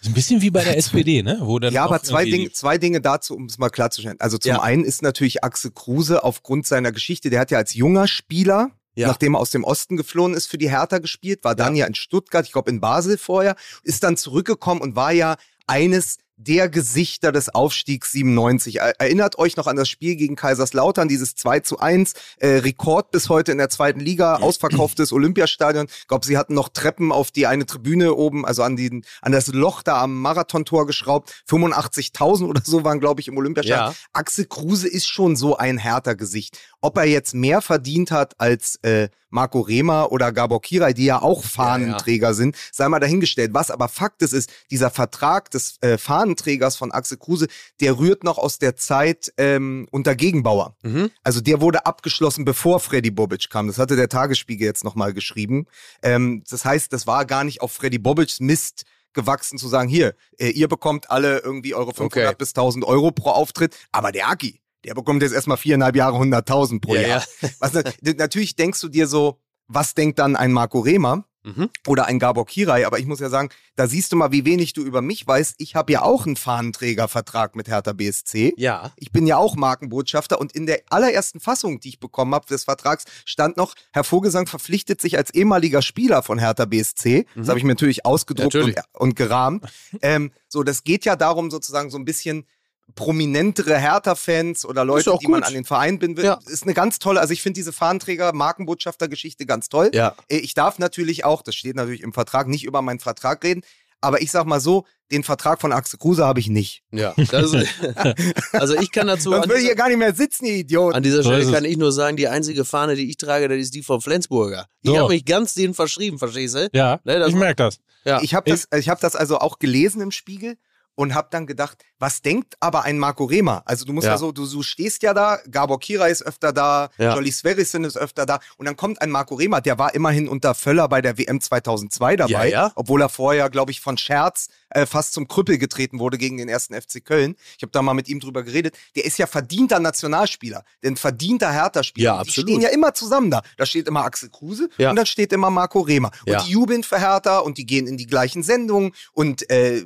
Ist ein bisschen wie bei der SPD, ne? Wo dann Ja, aber zwei Dinge, zwei Dinge dazu, um es mal klarzustellen. Also zum Ja. einen ist natürlich Axel Kruse aufgrund seiner Geschichte, der hat ja als junger Spieler, Ja. nachdem er aus dem Osten geflohen ist, für die Hertha gespielt, war dann ja, in Stuttgart, ich glaube in Basel vorher, ist dann zurückgekommen und war ja eines der Gesichter des Aufstiegs 97. Er- Erinnert euch noch an das Spiel gegen Kaiserslautern, dieses 2 zu 1, äh, Rekord bis heute in der zweiten Liga, ausverkauftes Olympiastadion. Ich glaube, sie hatten noch Treppen auf die eine Tribüne oben, also an, den, an das Loch da am Marathontor geschraubt. 85.000 oder so waren, glaube ich, im Olympiastadion. Ja. Axel Kruse ist schon so ein härter Gesicht. Ob er jetzt mehr verdient hat als äh, Marco Rehmer oder Gabor Kirai, die ja auch Fahnenträger sind, sei mal dahingestellt. Was aber Fakt ist, ist, dieser Vertrag des äh, Fahnenträgers von Axel Kruse, der rührt noch aus der Zeit ähm, unter Gegenbauer. Mhm. Also der wurde abgeschlossen, bevor Freddy Bobic kam. Das hatte der Tagesspiegel jetzt nochmal geschrieben. Ähm, das heißt, das war gar nicht auf Freddy Bobics Mist gewachsen zu sagen, hier, äh, ihr bekommt alle irgendwie eure 500 Okay. bis 1000 Euro pro Auftritt, aber der Aki, der bekommt jetzt erstmal viereinhalb Jahre 100.000 pro Ja, Jahr. Was, na- natürlich denkst du dir so, was denkt dann ein Marco Rehmer? Mhm. oder ein Gabor Kirai, aber ich muss ja sagen, da siehst du mal, wie wenig du über mich weißt. Ich habe ja auch einen Fahnenträgervertrag mit Hertha BSC. Ja. Ich bin ja auch Markenbotschafter und in der allerersten Fassung, die ich bekommen habe des Vertrags, stand noch, Herr Vogelsang verpflichtet sich als ehemaliger Spieler von Hertha BSC. Das habe ich mir natürlich ausgedruckt Natürlich. Und, und gerahmt. ähm, so, das geht ja darum, sozusagen so ein bisschen prominentere Hertha-Fans oder Leute, auch die man an den Verein bindet. Ja. Ist eine ganz tolle, also ich finde diese Fahnenträger, Markenbotschafter-Geschichte ganz toll. Ja. Äh, Ich darf natürlich auch, das steht natürlich im Vertrag, nicht über meinen Vertrag reden, aber ich sag mal so, den Vertrag von Axel Kruse habe ich nicht. Ja. Das, also ich kann dazu Sonst an würde ich hier gar nicht mehr sitzen, ihr Idiot. an dieser Stelle kann ich nur sagen, die einzige Fahne, die ich trage, das ist die vom Flensburger. Ich So. habe mich ganz denen verschrieben, verstehst du? Ja, Ne, das- ich merke das. Ja. Ich habe das, ich hab das also auch gelesen im Spiegel und habe dann gedacht, was denkt aber ein Marco Rehmer? Also du musst ja, Ja. so, du, du stehst ja da, Gabor Kirai ist öfter da, Ja. Jolly Sverrisson ist öfter da und dann kommt ein Marco Rehmer, der war immerhin unter Völler bei der WM 2002 dabei, Ja, obwohl er vorher, glaube ich, von Scherz äh, fast zum Krüppel getreten wurde gegen den ersten FC Köln. Ich habe da mal mit ihm drüber geredet. Der ist ja verdienter Nationalspieler, denn verdienter Hertha-Spieler. Ja, Die stehen ja immer zusammen da. Da steht immer Axel Kruse Ja. und dann steht immer Marco Rehmer. Und die jubeln für Hertha und die gehen in die gleichen Sendungen und äh,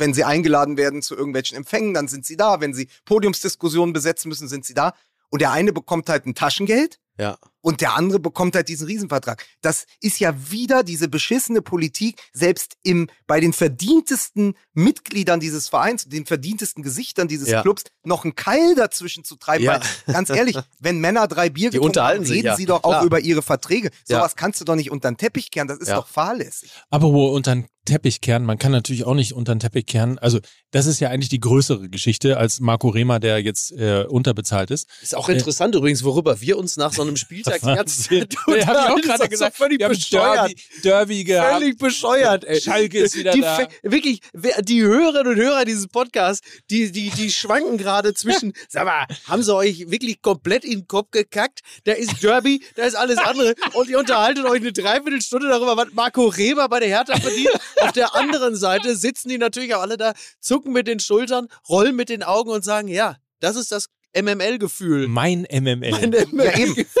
wenn sie eingeladen werden zu irgendwelchen Empfängen, dann sind sie da. Wenn sie Podiumsdiskussionen besetzen müssen, sind sie da. Und der eine bekommt halt ein Taschengeld Ja. und der andere bekommt halt diesen Riesenvertrag. Das ist ja wieder diese beschissene Politik, selbst im, bei den verdientesten Mitgliedern dieses Vereins, den verdientesten Gesichtern dieses Ja. Clubs, noch einen Keil dazwischen zu treiben. Ja. Weil, ganz ehrlich, wenn Männer drei Bier Die getrunken haben, sich, reden ja. sie doch auch Klar. über ihre Verträge. Ja. Sowas kannst du doch nicht unter den Teppich kehren, das ist Ja. doch fahrlässig. Aber wo unter den Teppich kehren, man kann natürlich auch nicht unter den Teppich kehren. Also das ist ja eigentlich die größere Geschichte als Marco Rehmer, der jetzt äh, unterbezahlt ist. Ist auch interessant übrigens, worüber wir uns nach so einem Spieltag die ganze Zeit Ja, hab ich auch gerade gesagt. doch Völlig haben bescheuert. Derby, Derby gehabt. Völlig bescheuert, ey. Schalke ist wieder die, da. Wirklich, die Hörerinnen und Hörer dieses Podcasts, die, die, die schwanken gerade zwischen, sag mal, haben sie euch wirklich komplett in den Kopf gekackt? Da ist Derby, da ist alles andere und ihr unterhaltet euch eine Dreiviertelstunde darüber, was Marco Reber bei der Hertha verdient. Auf der anderen Seite sitzen die natürlich auch alle da, zucken mit den Schultern, rollen mit den Augen und sagen, ja, das ist das MML-Gefühl. Mein MML. Ja, eben.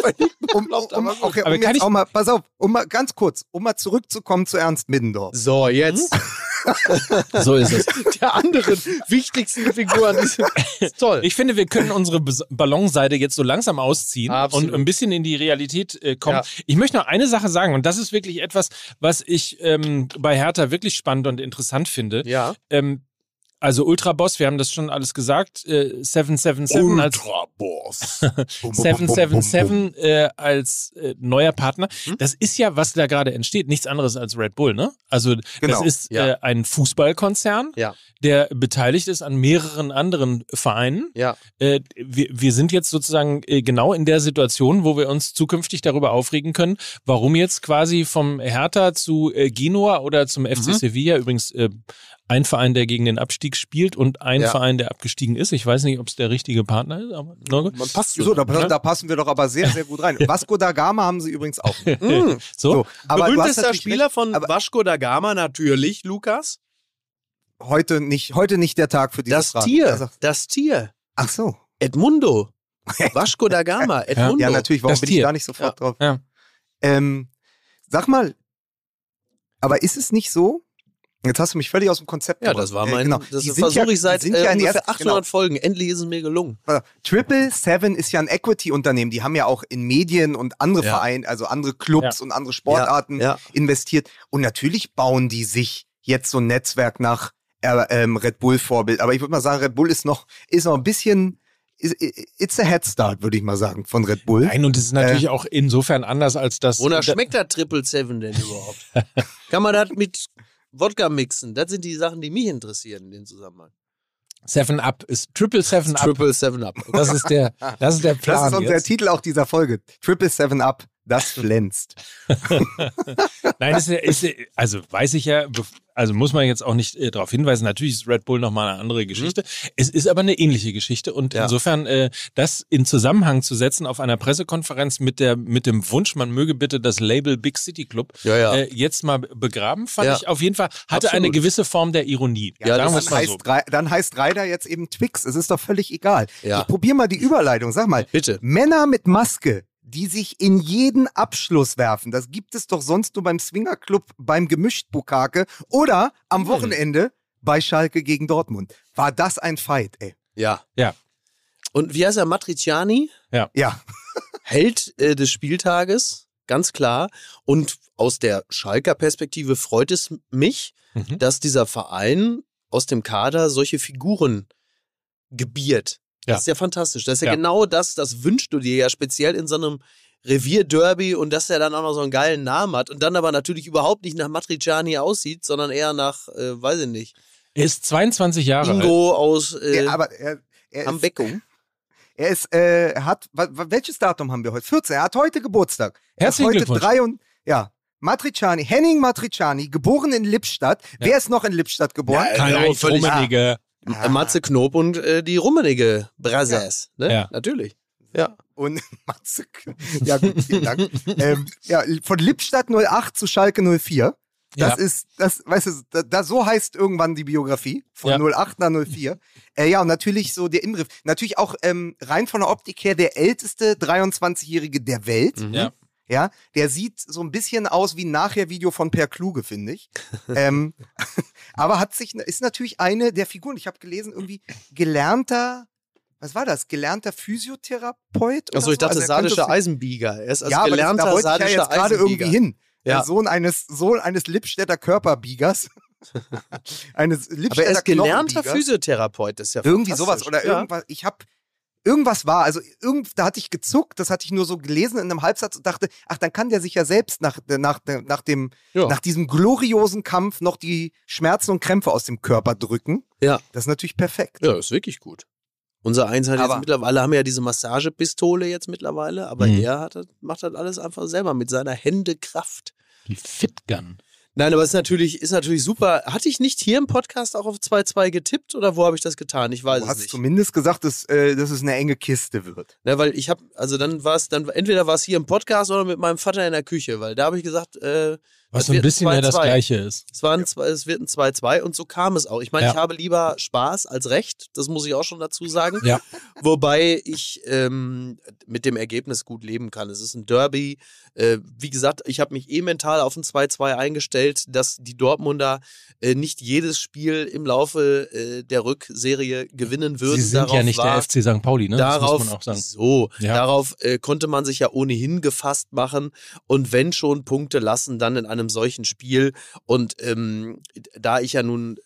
Um, um, um, okay, Aber um kann jetzt ich- auch mal, pass auf, um mal ganz kurz, um mal zurückzukommen zu Ernst Middendorf. So, jetzt So ist es. der anderen wichtigsten Figur an diesem. Ist toll. Ich finde, wir können unsere Ballonseite jetzt so langsam ausziehen Absolut. und ein bisschen in die Realität äh, kommen. Ja. Ich möchte noch eine Sache sagen und das ist wirklich etwas, was ich ähm, bei Hertha wirklich spannend und interessant finde. ja. Ähm, also Ultraboss, wir haben das schon alles gesagt, äh, 777 als Ultraboss. 777 äh, als äh, neuer Partner. Hm? Das ist ja, was da gerade entsteht, nichts anderes als Red Bull, ne? Also das Genau, ist ja. äh, ein Fußballkonzern, Ja. der beteiligt ist an mehreren anderen Vereinen. Ja. Äh, wir, wir sind jetzt sozusagen äh, genau in der Situation, wo wir uns zukünftig darüber aufregen können, warum jetzt quasi vom Hertha zu äh, Genua oder zum FC Mhm. Sevilla übrigens äh, ein Verein, der gegen den Abstieg spielt und ein Ja. Verein, der abgestiegen ist. Ich weiß nicht, ob es der richtige Partner ist, aber? Man passt So, da, da passen wir doch aber sehr, sehr gut rein. Vasco da Gama haben sie übrigens auch. Mhm. so. So, aber Berühmtester Spieler recht, von aber- Vasco da Gama natürlich, Lukas. heute nicht, heute nicht der Tag für dieses Das. Tier, Also, das Tier. ach so. Edmundo. Vasco da Gama, Edmundo. Ja, natürlich, warum Das bin ich Tier. da nicht sofort drauf? Ja. Ähm, sag mal, aber ist es nicht so? Jetzt hast du mich völlig aus dem Konzept Ja, das war Äh, mein, genau. das versuche ja- ich seit äh, ja in ungefähr erst- 800 Folgen. Endlich ist es mir gelungen. Genau. Triple Seven ist ja ein Equity-Unternehmen. Die haben ja auch in Medien und andere Ja. Vereine, also andere Clubs und andere Sportarten Ja, investiert. Und natürlich bauen die sich jetzt so ein Netzwerk nach äh, ähm, Red Bull-Vorbild. Aber ich würde mal sagen, Red Bull ist noch, ist noch ein bisschen, is- it's a head start, würde ich mal sagen, von Red Bull. Nein, und es ist natürlich auch insofern anders als das. Wonach da- schmeckt das Triple Seven denn überhaupt? Kann man das mit Wodka mixen? Das sind die Sachen, die mich interessieren in dem Zusammenhang. Seven Up ist Triple Seven Up. Triple Seven Up. Das ist der, das ist der Das Plan. ist unser jetzt. Titel auch dieser Folge. Triple Seven Up, das glänzt. Nein, ist, ist, also weiß ich ja, also muss man jetzt auch nicht äh, darauf hinweisen. Natürlich ist Red Bull nochmal eine andere Geschichte. Es ist aber eine ähnliche Geschichte und Ja. insofern äh, das in Zusammenhang zu setzen auf einer Pressekonferenz mit der mit dem Wunsch, man möge bitte das Label Big City Club Ja, ja. Äh, jetzt mal begraben, fand ich auf jeden Fall hatte Absolut. eine gewisse Form der Ironie. Ja, dann, so. heißt, Rei- dann heißt Ryder jetzt eben Twix. Es ist doch völlig egal. Ja. Ich probiere mal die Überleitung. Sag mal, Bitte. Männer mit Maske, die sich in jeden Abschluss werfen, das gibt es doch sonst nur beim Swingerclub beim Gemischt-Bukake oder Hm. am Wochenende bei Schalke gegen Dortmund. War das ein Fight, ey? Ja. Ja. Und wie heißt er? Matriciani? Ja, Held äh, des Spieltages, ganz klar. Und aus der Schalker Perspektive freut es mich, Mhm. dass dieser Verein aus dem Kader solche Figuren gebiert. Ja. Das ist ja fantastisch. Das ist ja, Ja. genau das, das wünschst du dir ja speziell in so einem Revierderby und dass er dann auch noch so einen geilen Namen hat und dann aber natürlich überhaupt nicht nach Matriciani aussieht, sondern eher nach, äh, weiß ich nicht, Er ist 22 Jahre alt. Ingo aus äh, ja aber er, er am ist, Beckum. er ist, äh, er hat, welches Datum haben wir heute? 14. Er hat heute Geburtstag. Er ist Herzlichen heute Glückwunsch. drei und, ja. Matriciani, Henning Matriciani, geboren in Lippstadt. Wer ist noch in Lippstadt geboren? Karl-Heinz völlig- Rummenigge. Ah. Äh, Matze Knob und äh, die Rummenigge Brothers. Ne? Ja. Natürlich. Ja. Und Matze, ja gut, vielen Dank. ähm, ja, von Lippstadt 08 zu Schalke 04. Das Ja. ist, das, weißt du, da, da, so heißt irgendwann die Biografie. Von Ja. 08 nach 04. äh, ja, und natürlich so der Inbegriff. Natürlich auch ähm, rein von der Optik her der älteste 23-Jährige der Welt. Mhm. Ja. Ja, der sieht so ein bisschen aus wie ein Nachher-Video von Per Kluge, finde ich. ähm, aber hat sich, ist natürlich eine der Figuren, ich habe gelesen, irgendwie gelernter, was war das? Gelernter Physiotherapeut? oder Achso, ich dachte Also er sadischer Eisenbieger. Er ist als ja, aber das, gelernter da wollte ich ja jetzt gerade irgendwie hin. Ja. Der Sohn eines, Sohn eines Lippstädter Körperbiegers. eines Lippstädter Aber er ist gelernter. Physiotherapeut. Das ist ja Irgendwie sowas oder ja. irgendwas. Ich habe irgendwas war, also irgend, da hatte ich gezuckt, das hatte ich nur so gelesen in einem Halbsatz und dachte, ach, dann kann der sich ja selbst nach, nach, nach dem, Ja. nach diesem gloriosen Kampf noch die Schmerzen und Krämpfe aus dem Körper drücken. Ja. Das ist natürlich perfekt. Ja, ist wirklich gut. Unser Eins hat Aber- jetzt mittlerweile, haben ja diese Massagepistole jetzt mittlerweile, aber Mhm. er hat, das- macht das alles einfach selber mit seiner Hände Kraft. Die Fitgun. Nein, aber es ist natürlich, ist natürlich super. Hatte ich nicht hier im Podcast auch auf 2-2 getippt oder wo habe ich das getan? Ich weiß Du es hast nicht. zumindest gesagt, dass, äh, dass es eine enge Kiste wird. Ne, weil ich habe, also dann war es, dann entweder war es hier im Podcast oder mit meinem Vater in der Küche, weil da habe ich gesagt, äh, Was so ein bisschen mehr das 2-2. Gleiche ist. es, war ein, es wird ein 2-2 und so kam es auch. Ich meine, Ja. ich habe lieber Spaß als Recht, das muss ich auch schon dazu sagen. Ja. Wobei ich ähm, mit dem Ergebnis gut leben kann. Es ist ein Derby. Äh, wie gesagt, ich habe mich eh mental auf ein 2-2 eingestellt, dass die Dortmunder äh, nicht jedes Spiel im Laufe äh, der Rückserie gewinnen würden. Sie sind Darauf ja nicht war, der FC St. Pauli, ne? Darauf, das muss man auch sagen. so, Ja. darauf äh, konnte man sich ja ohnehin gefasst machen und wenn schon Punkte lassen, dann in einem solchen Spiel. Und ähm, da ich ja nun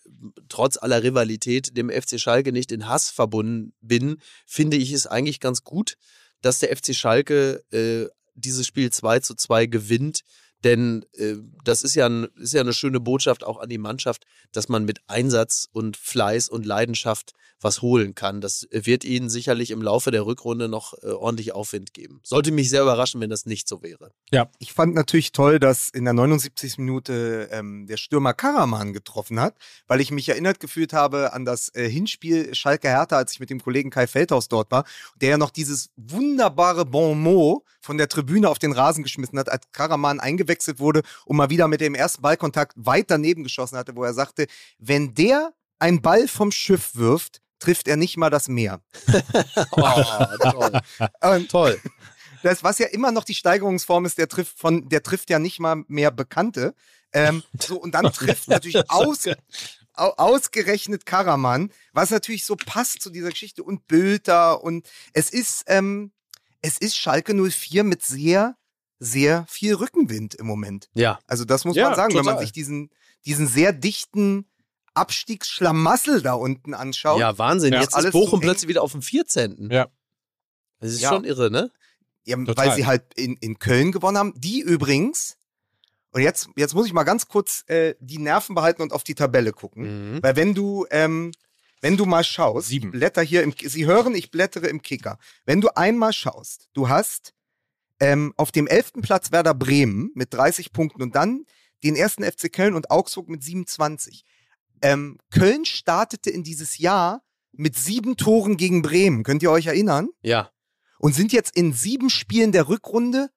trotz aller Rivalität dem FC Schalke nicht in Hass verbunden bin, finde ich es eigentlich ganz gut, dass der FC Schalke äh, dieses Spiel 2 zu 2 gewinnt. Denn äh, das ist ja, ein, ist ja eine schöne Botschaft auch an die Mannschaft, dass man mit Einsatz und Fleiß und Leidenschaft was holen kann. Das wird ihnen sicherlich im Laufe der Rückrunde noch äh, ordentlich Aufwind geben. Sollte mich sehr überraschen, wenn das nicht so wäre. Ich fand natürlich toll, dass in der 79. Minute ähm, der Stürmer Karaman getroffen hat, weil ich mich erinnert gefühlt habe an das äh, Hinspiel Schalke Hertha, als ich mit dem Kollegen Kai Feldhaus dort war, der ja noch dieses wunderbare Bon mot von der Tribüne auf den Rasen geschmissen hat, als Karaman eingewechselt wurde und mal wieder mit dem ersten Ballkontakt weit daneben geschossen hatte, wo er sagte, wenn der ein Ball vom Schiff wirft, trifft er nicht mal das Meer. Oh, toll. Und toll. das, was ja immer noch die Steigerungsform ist, der trifft von, der trifft ja nicht mal mehr Bekannte. Ähm, so, und dann trifft natürlich aus, au, ausgerechnet Karaman, was natürlich so passt zu dieser Geschichte und Bülter und es ist, ähm, es ist Schalke 04 mit sehr, sehr viel Rückenwind im Moment. Ja. Also das muss Ja, man sagen, wenn man total. sich diesen, diesen sehr dichten Abstiegsschlamassel da unten anschaut. Ja, Wahnsinn. Ja. Jetzt Alles ist Bochum plötzlich wieder auf dem 14. Ja. Das ist Ja. schon irre, ne? Ja, Total. weil sie halt in, in Köln gewonnen haben. Die übrigens, und jetzt, jetzt muss ich mal ganz kurz äh, die Nerven behalten und auf die Tabelle gucken. Mhm. Weil wenn du, ähm, wenn du mal schaust, Sieben. blätter hier im, Sie hören, ich blättere im Kicker. Wenn du einmal schaust, du hast ähm, auf dem elften Platz Werder Bremen mit 30 Punkten und dann den ersten FC Köln und Augsburg mit 27. Ähm, Köln startete in dieses Jahr mit sieben Toren gegen Bremen. Könnt ihr euch erinnern? Ja. und sind jetzt in sieben Spielen der Rückrunde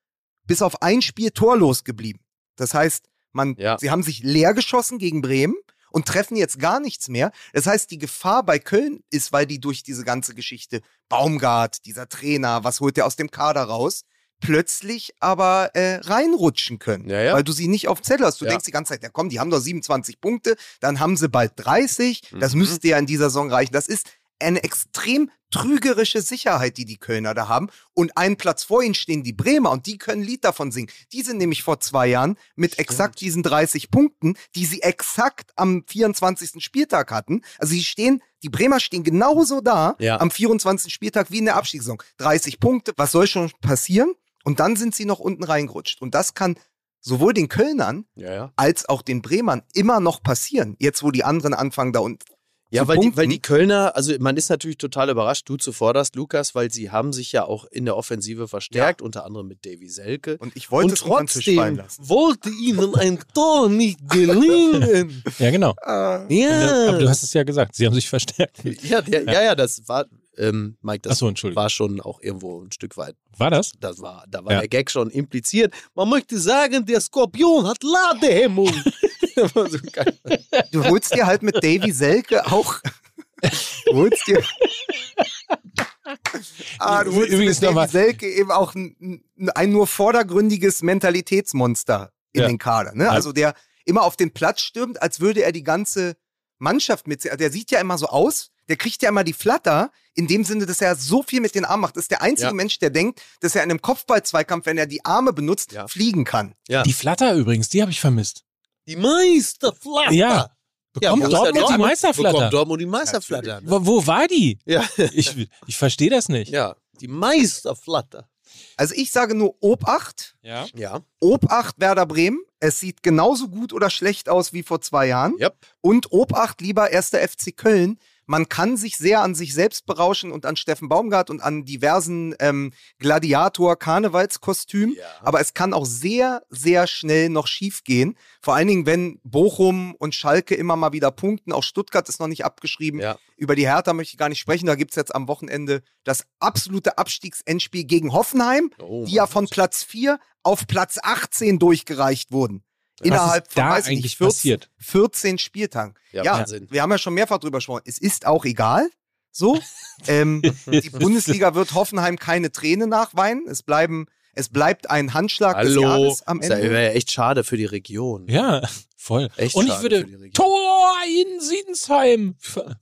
bis auf ein Spiel torlos geblieben. Das heißt, man, Ja. sie haben sich leer geschossen gegen Bremen und treffen jetzt gar nichts mehr. Das heißt, die Gefahr bei Köln ist, weil die durch diese ganze Geschichte Baumgart, dieser Trainer, was holt der aus dem Kader raus, plötzlich aber äh, reinrutschen können, Ja, ja. weil du sie nicht auf dem Zettel hast. Du Ja. denkst die ganze Zeit, ja komm, die haben doch 27 Punkte, dann haben sie bald 30, das Mhm. müsste ja in dieser Saison reichen. Das ist eine extrem trügerische Sicherheit, die die Kölner da haben. Und einen Platz vor ihnen stehen die Bremer und die können ein Lied davon singen. Die sind nämlich vor zwei Jahren mit exakt diesen 30 Punkten, die sie exakt am 24. Spieltag hatten. Also sie stehen, die Bremer stehen genauso da Ja. am 24. Spieltag wie in der Abstiegssaison. 30 Punkte, was soll schon passieren? Und dann sind sie noch unten reingerutscht. Und das kann sowohl den Kölnern Ja, ja. als auch den Bremern immer noch passieren. Jetzt, wo die anderen anfangen, da unten Ja, weil die, weil die Kölner, also man ist natürlich total überrascht, du zuvorderst, Lukas, weil sie haben sich ja auch in der Offensive verstärkt, unter anderem mit Davy Selke. Und ich wollte Und trotzdem lassen. wollte ihnen ein Tor nicht gelingen. Ja, genau. ja. Aber du hast es ja gesagt, sie haben sich verstärkt. ja, ja, ja, das war, ähm, Mike, das Entschuldigung. war schon auch irgendwo ein Stück weit. War das? Das war, da war Ja. der Gag schon impliziert. Man möchte sagen, der Skorpion hat Ladehemmung. So. Du holst dir halt mit Davy Selke auch. Du holst dir. ah, du holst dir Übrigens mit Davy Selke eben auch ein, ein, nur vordergründiges Mentalitätsmonster in Ja. den Kader. Ne? Also der immer auf den Platz stürmt, als würde er die ganze Mannschaft mit. Der sieht ja immer so aus. Der kriegt ja immer die Flatter, in dem Sinne, dass er so viel mit den Armen macht. Das ist der einzige Ja. Mensch, der denkt, dass er in einem Kopfball-Zweikampf, wenn er die Arme benutzt, Ja. fliegen kann. Ja. Die Flatter übrigens, die habe ich vermisst. Die Meisterflatter. Ja. Bekommt Borussia Dortmund die Meisterflatter? Bekommt Dortmund die Meisterflatter. Ne? Wo, wo war die? Ja. Ich, ich verstehe das nicht. ja, die Meisterflatter. Also ich sage nur Obacht. Ja. Ja. Obacht Werder Bremen. Es sieht genauso gut oder schlecht aus wie vor zwei Jahren. Yep. Und Obacht lieber erster FC Köln. Man kann sich sehr an sich selbst berauschen und an Steffen Baumgart und an diversen ähm, Gladiator-Karnevalskostümen. Ja. Aber es kann auch sehr, sehr schnell noch schief gehen. Vor allen Dingen, wenn Bochum und Schalke immer mal wieder punkten. Auch Stuttgart ist noch nicht abgeschrieben. Ja. Über die Hertha möchte ich gar nicht sprechen. Da gibt es jetzt am Wochenende das absolute Abstiegsendspiel gegen Hoffenheim Oh, die ja von Platz 4 auf Platz 18 durchgereicht wurden. Innerhalb ist von, da weiß ich eigentlich nicht, 14, passiert? 14 Spieltagen. Ja, Ja, Wahnsinn. wir haben ja schon mehrfach drüber gesprochen. Es ist auch egal. So. ähm, die Bundesliga wird Hoffenheim keine Träne nachweinen. Es bleiben, es bleibt ein Handschlag des Hallo. Jahres am Das Ende. wäre ja echt schade für die Region. Ja, voll. Echt Und ich schade für die würde Region. Tor in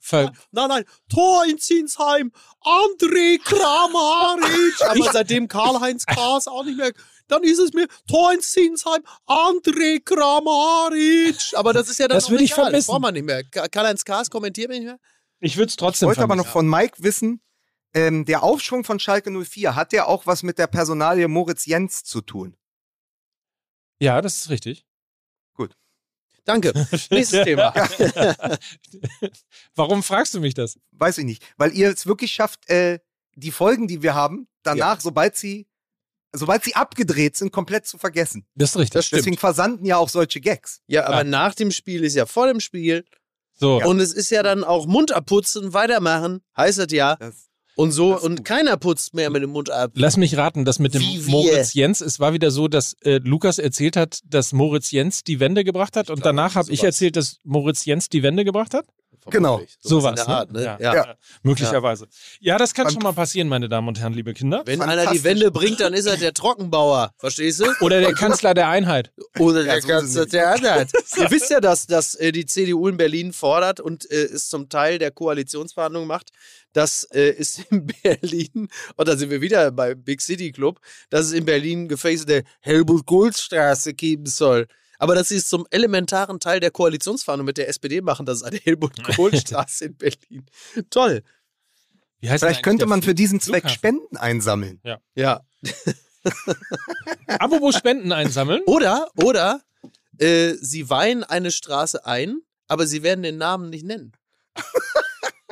ver, Nein, nein, Tor in Zinsheim, André Kramaric. Aber seitdem Karl-Heinz Kaas auch nicht mehr, dann ist es mir Tor in Zinsheim, André Kramaric. Aber das ist ja dann Das würde ich egal. vermissen. Das braucht man nicht mehr. Ka- Karl-Heinz Kaas kommentiert mich nicht mehr. ich würde es Ich trotzdem wollte aber noch von Mike wissen, ähm, der Aufschwung von Schalke 04, hat der auch was mit der Personalie Moritz Jens zu tun? Ja, das ist richtig. Danke. Nächstes Thema. Warum fragst du mich das? Weiß ich nicht. Weil ihr es wirklich schafft, äh, die Folgen, die wir haben, danach, sobald sie, sobald sie abgedreht sind, komplett zu vergessen. Das ist richtig. Das stimmt. Deswegen versanden ja auch solche Gags. Ja, aber Ja. nach dem Spiel ist ja vor dem Spiel. So, Und es ist ja dann auch Mund abputzen, weitermachen, heißt das ja. Das, Und so, und keiner putzt mehr mit dem Mund ab. lass mich raten, das mit dem Wie wir. Moritz Jens, es war wieder so, dass äh, Lukas erzählt hat, dass Moritz Jens die Wende gebracht hat und glaube, danach habe ich erzählt, dass Moritz Jens die Wende gebracht hat? Genau. So in was, der ne? Art, ne? Ja. Ja. Ja. Möglicherweise. Ja, das kann schon mal passieren, meine Damen und Herren, liebe Kinder. Wenn einer die. Wende bringt, dann ist er der Trockenbauer. Verstehst du? Oder der Kanzler der Einheit. Oder der sind sie. Theater. Ihr wisst ja, dass, dass äh, die CDU in Berlin fordert und äh, es zum Teil der Koalitionsverhandlungen macht, dass äh, es in Berlin, und da sind wir wieder bei Big City Club, dass es in Berlin gefäßte Helmut-Kohl-Straße geben soll. Aber dass sie es zum elementaren Teil der Koalitionsverhandlung mit der SPD machen, dass es eine Helmut-Kohl-Straße in Berlin. Toll. Wie heißt Vielleicht könnte man für diesen Zweck Flughafen? Spenden einsammeln. Ja. Apropos Spenden einsammeln. Oder, oder äh, sie weihen eine Straße ein, aber sie werden den Namen nicht nennen.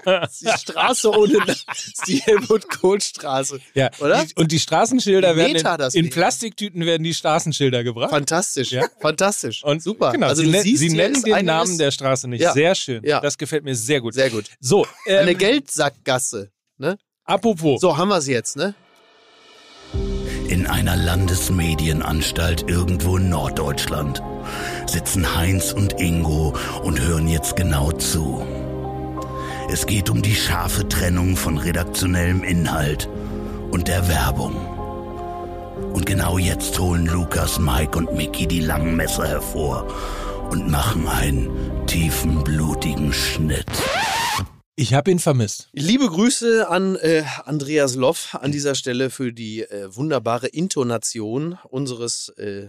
Die Straße ohne Namen ist die Helmut-Kohl-Straße. Ja, Oder? Die, und die Straßenschilder werden in, das in. Plastiktüten werden die Straßenschilder gebracht. Fantastisch, Ja. fantastisch. Und super. Genau, also sie, siehst, sie nennen den Namen der Straße nicht. Ja. Sehr schön. Ja. Das gefällt mir sehr gut. Sehr gut. So, ähm, Eine Geldsackgasse. Ne? apropos. So, haben wir es jetzt, ne? In einer Landesmedienanstalt irgendwo in Norddeutschland sitzen Heinz und Ingo und hören jetzt genau zu. Es geht um die scharfe Trennung von redaktionellem Inhalt und der Werbung. Und genau jetzt holen Lukas, Mike und Mickey die langen Messer hervor und machen einen tiefen, blutigen Schnitt. Ich habe ihn vermisst. Liebe Grüße an äh, Andreas Loff an dieser Stelle für die äh, wunderbare Intonation unseres, äh,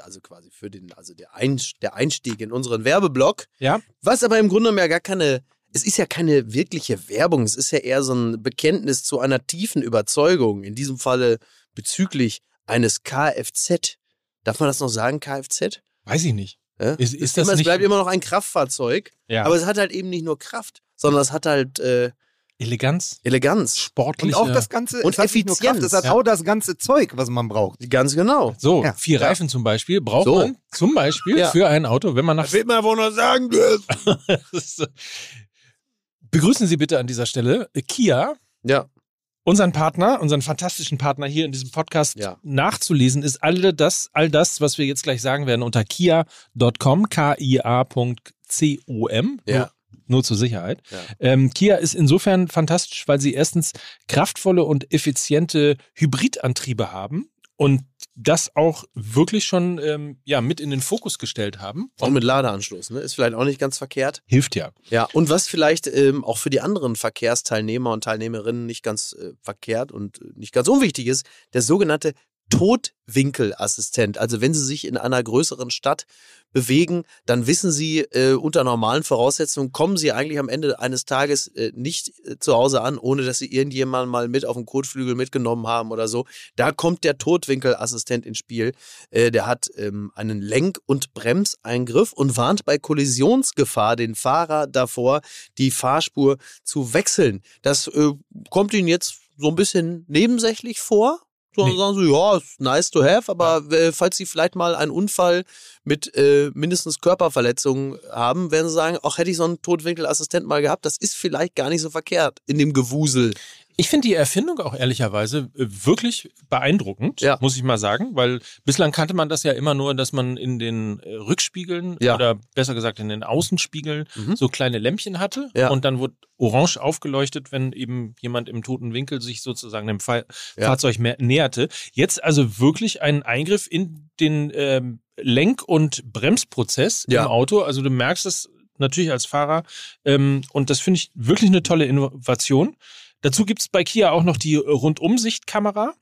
also quasi für den, also der, Einst der Einstieg in unseren Werbeblock. Ja. Was aber im Grunde genommen ja gar keine, es ist ja keine wirkliche Werbung, es ist ja eher so ein Bekenntnis zu einer tiefen Überzeugung, in diesem Falle bezüglich eines Kfz. Darf man das noch sagen, Kfz? Weiß ich nicht. Ja? Ist, Es ist das immer, es bleibt immer noch ein Kraftfahrzeug, ja. aber es hat halt eben nicht nur Kraft, sondern es hat halt äh, Eleganz, Eleganz. sportlich. Und auch das Ganze, Und es nur Effizienz. Kraft, es hat Ja. auch das ganze Zeug, was man braucht. Ganz genau. So, Ja. vier Ja. Reifen zum Beispiel braucht So. man zum Beispiel Ja. für ein Auto, wenn man nach will man wohl noch sagen dürfen. Begrüßen Sie bitte an dieser Stelle äh, Kia, Ja, unseren Partner, unsern fantastischen Partner hier in diesem Podcast Ja. nachzulesen ist all das, all das, was wir jetzt gleich sagen werden, unter kia.com, K-I-A.com. Ja. Nur, nur zur Sicherheit. Ja. Ähm, Kia ist insofern fantastisch, weil sie erstens kraftvolle und effiziente Hybridantriebe haben und das auch wirklich schon ähm, ja, mit in den Fokus gestellt haben. auch mit Ladeanschluss, ne? Ist vielleicht auch nicht ganz verkehrt. Hilft ja. Ja, und was vielleicht ähm, auch für die anderen Verkehrsteilnehmer und Teilnehmerinnen nicht ganz äh, verkehrt und äh, nicht ganz unwichtig ist, der sogenannte Totwinkelassistent. Also wenn Sie sich in einer größeren Stadt bewegen, dann wissen Sie, äh, unter normalen Voraussetzungen kommen Sie eigentlich am Ende eines Tages äh, nicht äh, zu Hause an, ohne dass Sie irgendjemanden mal mit auf dem Kotflügel mitgenommen haben oder so. Da kommt der Totwinkelassistent ins Spiel. Äh, der hat ähm, einen Lenk- und Bremseingriff und warnt bei Kollisionsgefahr den Fahrer davor, die Fahrspur zu wechseln. Das äh, kommt Ihnen jetzt so ein bisschen nebensächlich vor. So Nee. sagen sie, ja, ist nice to have, aber äh, falls sie vielleicht mal einen Unfall mit äh, mindestens Körperverletzungen haben, werden sie sagen, ach, hätte ich so einen Totwinkelassistent mal gehabt, das ist vielleicht gar nicht so verkehrt in dem Gewusel. Ich finde die Erfindung auch ehrlicherweise äh, wirklich beeindruckend, Ja. muss ich mal sagen, weil bislang kannte man das ja immer nur, dass man in den äh, Rückspiegeln Ja. oder besser gesagt in den Außenspiegeln Mhm. so kleine Lämpchen hatte Ja. und dann wurde orange aufgeleuchtet, wenn eben jemand im toten Winkel sich sozusagen dem Fa. Fahrzeug näherte. Jetzt also wirklich ein Eingriff in den ähm, Lenk- und Bremsprozess im Auto. Also du merkst es natürlich als Fahrer ähm, und das finde ich wirklich eine tolle Innovation. Dazu gibt es bei Kia auch noch die Rundumsichtkamera.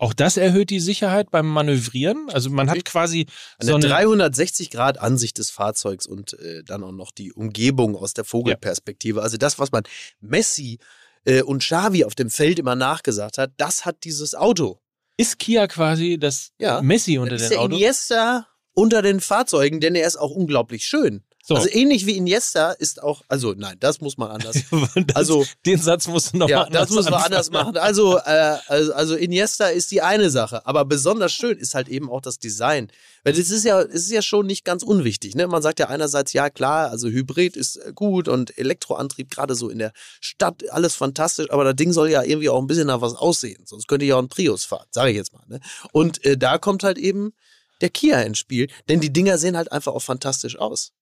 Auch das erhöht die Sicherheit beim Manövrieren. Also man hat quasi Eine so eine 360-Grad-Ansicht des Fahrzeugs und äh, dann auch noch die Umgebung aus der Vogelperspektive. Also das, was man Messi äh, und Xavi auf dem Feld immer nachgesagt hat, das hat dieses Auto. ist Kia quasi das Ja. Messi unter Das ist den der Autos. Iniesta unter den Fahrzeugen, denn er ist auch unglaublich schön. So. Also ähnlich wie Iniesta ist auch, also nein, das muss man anders. Das- Also den Satz musst du noch ja, anders das muss man anders machen. Also, äh, also, also Iniesta ist die eine Sache, aber besonders schön ist halt eben auch das Design. Weil das ist ja, es ist ja schon nicht ganz unwichtig. Ne? Man sagt ja einerseits, ja klar, also Hybrid ist äh, gut und Elektroantrieb gerade so in der Stadt, alles fantastisch, aber das Ding soll ja irgendwie auch ein bisschen nach was aussehen. Sonst könnte ich auch einen Prius fahren, sage ich jetzt mal. Ne? Und äh, da kommt halt eben der Kia ins Spiel, denn die Dinger sehen halt einfach auch fantastisch aus.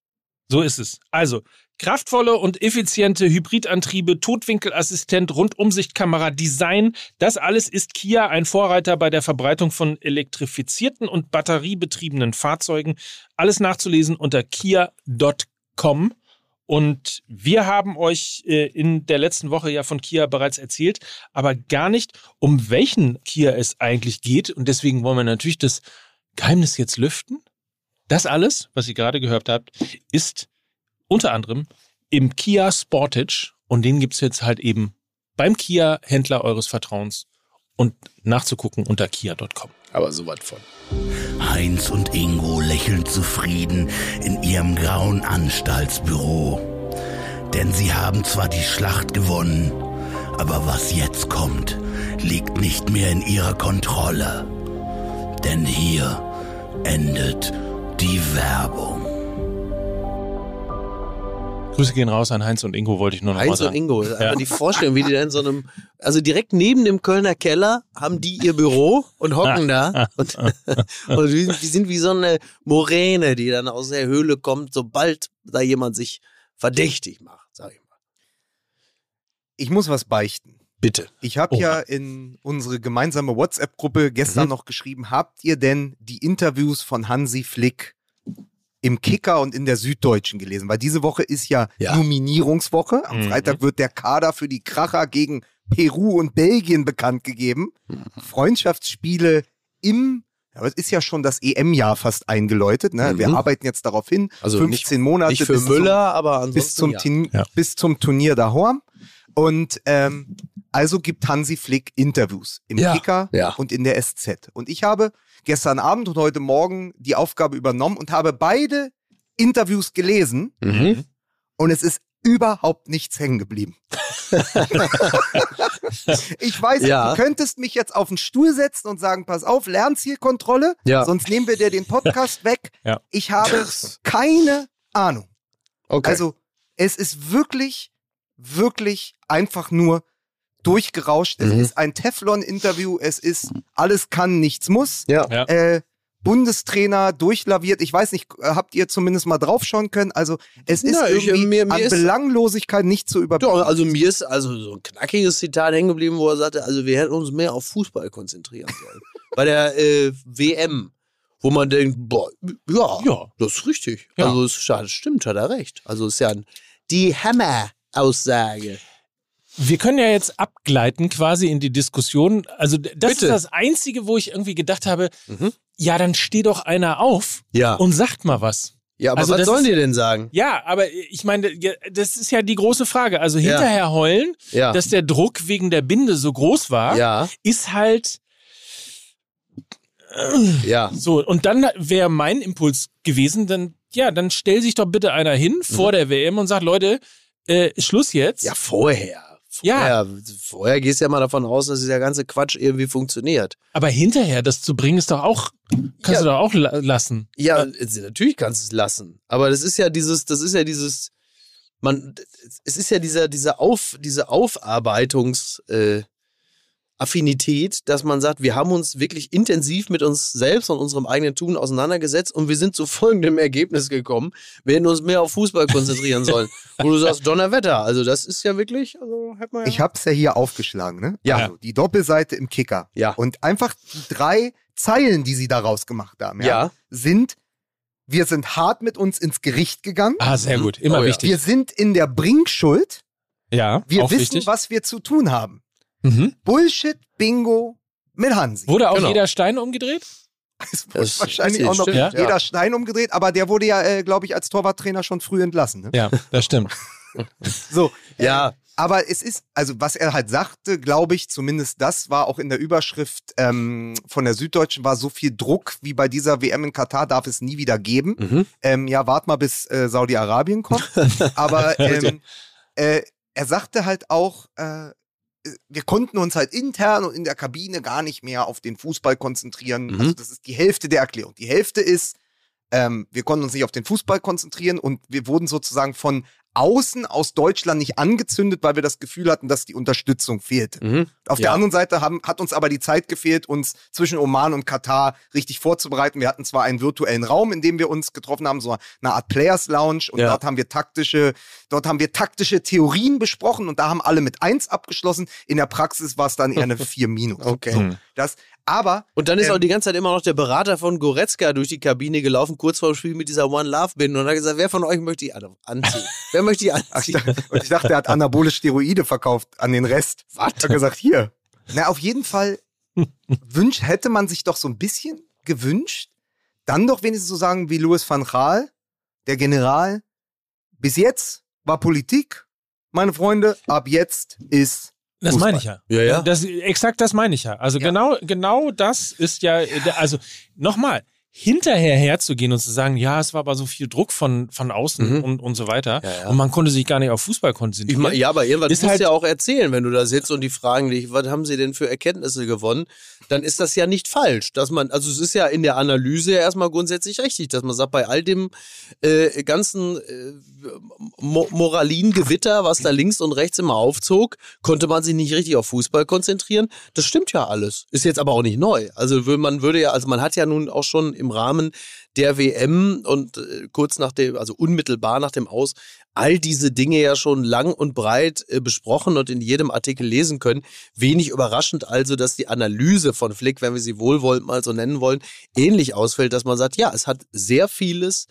So ist es. Also, kraftvolle und effiziente Hybridantriebe, Totwinkelassistent, Rundumsichtkamera, Design, das alles ist Kia ein Vorreiter bei der Verbreitung von elektrifizierten und batteriebetriebenen Fahrzeugen. Alles nachzulesen unter kia.com. Und wir haben euch äh, in der letzten Woche ja von Kia bereits erzählt, aber gar nicht, um welchen Kia es eigentlich geht. Und deswegen wollen wir natürlich das Geheimnis jetzt lüften. Das alles, was ihr gerade gehört habt, ist unter anderem im Kia Sportage und den gibt's jetzt halt eben beim Kia-Händler eures Vertrauens und nachzugucken unter kia.com. Aber so was von. Heinz und Ingo lächeln zufrieden in ihrem grauen Anstaltsbüro. Denn sie haben zwar die Schlacht gewonnen, aber was jetzt kommt, liegt nicht mehr in ihrer Kontrolle. Denn hier endet die Werbung. Grüße gehen raus an Heinz und Ingo, wollte ich nur noch mal Heinz sagen. und Ingo, das ist einfach Ja. die Vorstellung, wie die da in so einem, also direkt neben dem Kölner Keller haben die ihr Büro und hocken da und, und die, die sind wie so eine Moräne, die dann aus der Höhle kommt, sobald da jemand sich verdächtig macht, sag ich mal. Ich muss was beichten. Bitte. Ich habe ja in unsere gemeinsame WhatsApp-Gruppe gestern Mhm. noch geschrieben, habt ihr denn die Interviews von Hansi Flick im Kicker und in der Süddeutschen gelesen? Weil diese Woche ist ja, Ja. Nominierungswoche. Am Mhm. Freitag wird der Kader für die Kracher gegen Peru und Belgien bekannt gegeben. Mhm. Freundschaftsspiele im ja, es ist ja schon das EM-Jahr fast eingeläutet. Ne? Wir Mhm. arbeiten jetzt darauf hin. Also 15 Monate Nicht für bis zum- Müller, aber ansonsten bis zum, ja. Tin- Ja. bis zum Turnier daheim. Und ähm, also gibt Hansi Flick Interviews im Ja, Kicker ja. und in der SZ. Und ich habe gestern Abend und heute Morgen die Aufgabe übernommen und habe beide Interviews gelesen Mhm. und es ist überhaupt nichts hängen geblieben. ich weiß, Ja. du könntest mich jetzt auf den Stuhl setzen und sagen, pass auf, Lernzielkontrolle, Ja. sonst nehmen wir dir den Podcast weg. Ja. Ich habe keine Ahnung. Okay. Also, es ist wirklich, wirklich einfach nur durchgerauscht. Es Mhm. ist ein Teflon-Interview. Es ist alles kann, nichts muss. ja. Ja. Äh, Bundestrainer durchlaviert. Ich weiß nicht, äh, habt ihr zumindest mal draufschauen können? Also, es ist Ja, ich, äh, irgendwie mir- mir an ist- Belanglosigkeit nicht zu überbieten. Doch, also mir ist also so ein knackiges Zitat hängen geblieben, wo er sagte, also wir hätten uns mehr auf Fußball konzentrieren sollen. Bei der äh, WM, wo man denkt, boah, ja, Ja. das ist richtig. Ja. Also es das stimmt, hat er recht. Also es ist ja ein, die Hammer-Aussage. Wir können ja jetzt abgleiten quasi in die Diskussion. Also das Bitte. ist das Einzige, wo ich irgendwie gedacht habe, Mhm. ja, dann steh doch einer auf Ja. und sagt mal was. ja, aber also was sollen ist- die denn sagen? Ja, aber ich meine, ja, das ist ja die große Frage. Also Ja. hinterher heulen, Ja. dass der Druck wegen der Binde so groß war, ja, ist halt ja. so. Und dann wäre mein Impuls gewesen, dann, ja, dann stell sich doch bitte einer hin vor der WM und sagt, Leute, äh, Schluss jetzt. Ja, vorher. Ja. Vorher, vorher gehst du ja mal davon aus, dass dieser ganze Quatsch irgendwie funktioniert. Aber hinterher das zu bringen, ist doch auch, kannst Ja. du doch auch la lassen. Ja, es- natürlich kannst du es lassen. Aber das ist ja dieses, das ist ja dieses, man, es ist ja dieser, dieser Auf, diese Aufarbeitungs, äh, Affinität, dass man sagt, wir haben uns wirklich intensiv mit uns selbst und unserem eigenen Tun auseinandergesetzt und wir sind zu folgendem Ergebnis gekommen. Wir hätten uns mehr auf Fußball konzentrieren sollen. Wo du sagst, Donnerwetter, also das ist ja wirklich, also hätte man ja. Ich hab's ja hier aufgeschlagen, ne? Ja. Also, die Doppelseite im Kicker. Ja. Und einfach die drei Zeilen, die sie daraus gemacht haben, ja, Ja. sind, wir sind hart mit uns ins Gericht gegangen. Ah, sehr gut. Immer Oh ja. wichtig. Wir sind in der Bringschuld. ja, Wir auch wissen, wichtig. was wir zu tun haben. Mhm. Bullshit, Bingo mit Hansi. Wurde auch Genau. jeder Stein umgedreht? Es wurde Das wahrscheinlich auch noch stimmt, ja. jeder Stein umgedreht, aber der wurde ja, äh, glaube ich, als Torwarttrainer schon früh entlassen. Ne? Ja, das stimmt. So, Ja. Äh, aber es ist, also was er halt sagte, glaube ich, zumindest das war auch in der Überschrift ähm, von der Süddeutschen, war so viel Druck wie bei dieser WM in Katar darf es nie wieder geben. Mhm. Ähm, ja, wart mal, bis äh, Saudi-Arabien kommt. Aber ähm, äh, er sagte halt auch, äh, wir konnten uns halt intern und in der Kabine gar nicht mehr auf den Fußball konzentrieren. Mhm. Also das ist die Hälfte der Erklärung. Die Hälfte ist, ähm, wir konnten uns nicht auf den Fußball konzentrieren und wir wurden sozusagen von außen aus Deutschland nicht angezündet, weil wir das Gefühl hatten, dass die Unterstützung fehlte. Mhm. Auf Ja. der anderen Seite haben, hat uns aber die Zeit gefehlt, uns zwischen Oman und Katar richtig vorzubereiten. Wir hatten zwar einen virtuellen Raum, in dem wir uns getroffen haben, so eine Art Players Lounge und Ja. dort haben wir taktische, dort haben wir taktische Theorien besprochen und da haben alle mit eins abgeschlossen. In der Praxis war es dann eher eine 4 minus. Okay. So, das, aber Und dann ist Ähm, auch die ganze Zeit immer noch der Berater von Goretzka durch die Kabine gelaufen, kurz vor dem Spiel mit dieser One Love Binde und hat gesagt, wer von euch möchte ich an- anziehen? wer möchte ich anziehen? und ich dachte, er hat anabole Steroide verkauft an den Rest. Was? Ich habe gesagt, hier. Na, auf jeden Fall wünsch, hätte man sich doch so ein bisschen gewünscht, dann doch wenigstens so sagen wie Louis van Gaal, der General, bis jetzt war Politik, meine Freunde, ab jetzt ist Das Fußball. meine ich ja. Ja, ja. Das, exakt das meine ich ja. Also Ja. genau, genau das ist ja, also nochmal, hinterher herzugehen und zu sagen, ja, es war aber so viel Druck von, von außen Mhm. und, und so weiter. Ja, ja. Und man konnte sich gar nicht auf Fußball Ich konzentrieren. mein, ja, aber irgendwas Ist musst halt- ja auch erzählen, wenn du da sitzt und die fragen dich, was haben sie denn für Erkenntnisse gewonnen, dann ist das ja nicht falsch, dass man, also es ist ja in der Analyse erstmal grundsätzlich richtig, dass man sagt, bei all dem äh, ganzen äh, Mo Moralingewitter, was da links und rechts immer aufzog, konnte man sich nicht richtig auf Fußball konzentrieren. Das stimmt ja alles. Ist jetzt aber auch nicht neu. Also man würde ja, also man hat ja nun auch schon im Rahmen der WM und äh, kurz nach dem, also unmittelbar nach dem Aus, all diese Dinge ja schon lang und breit äh, besprochen und in jedem Artikel lesen können. Wenig überraschend also, dass die Analyse von Flick, wenn wir sie wohlwollend mal so nennen wollen, ähnlich ausfällt, dass man sagt, ja, es hat sehr vieles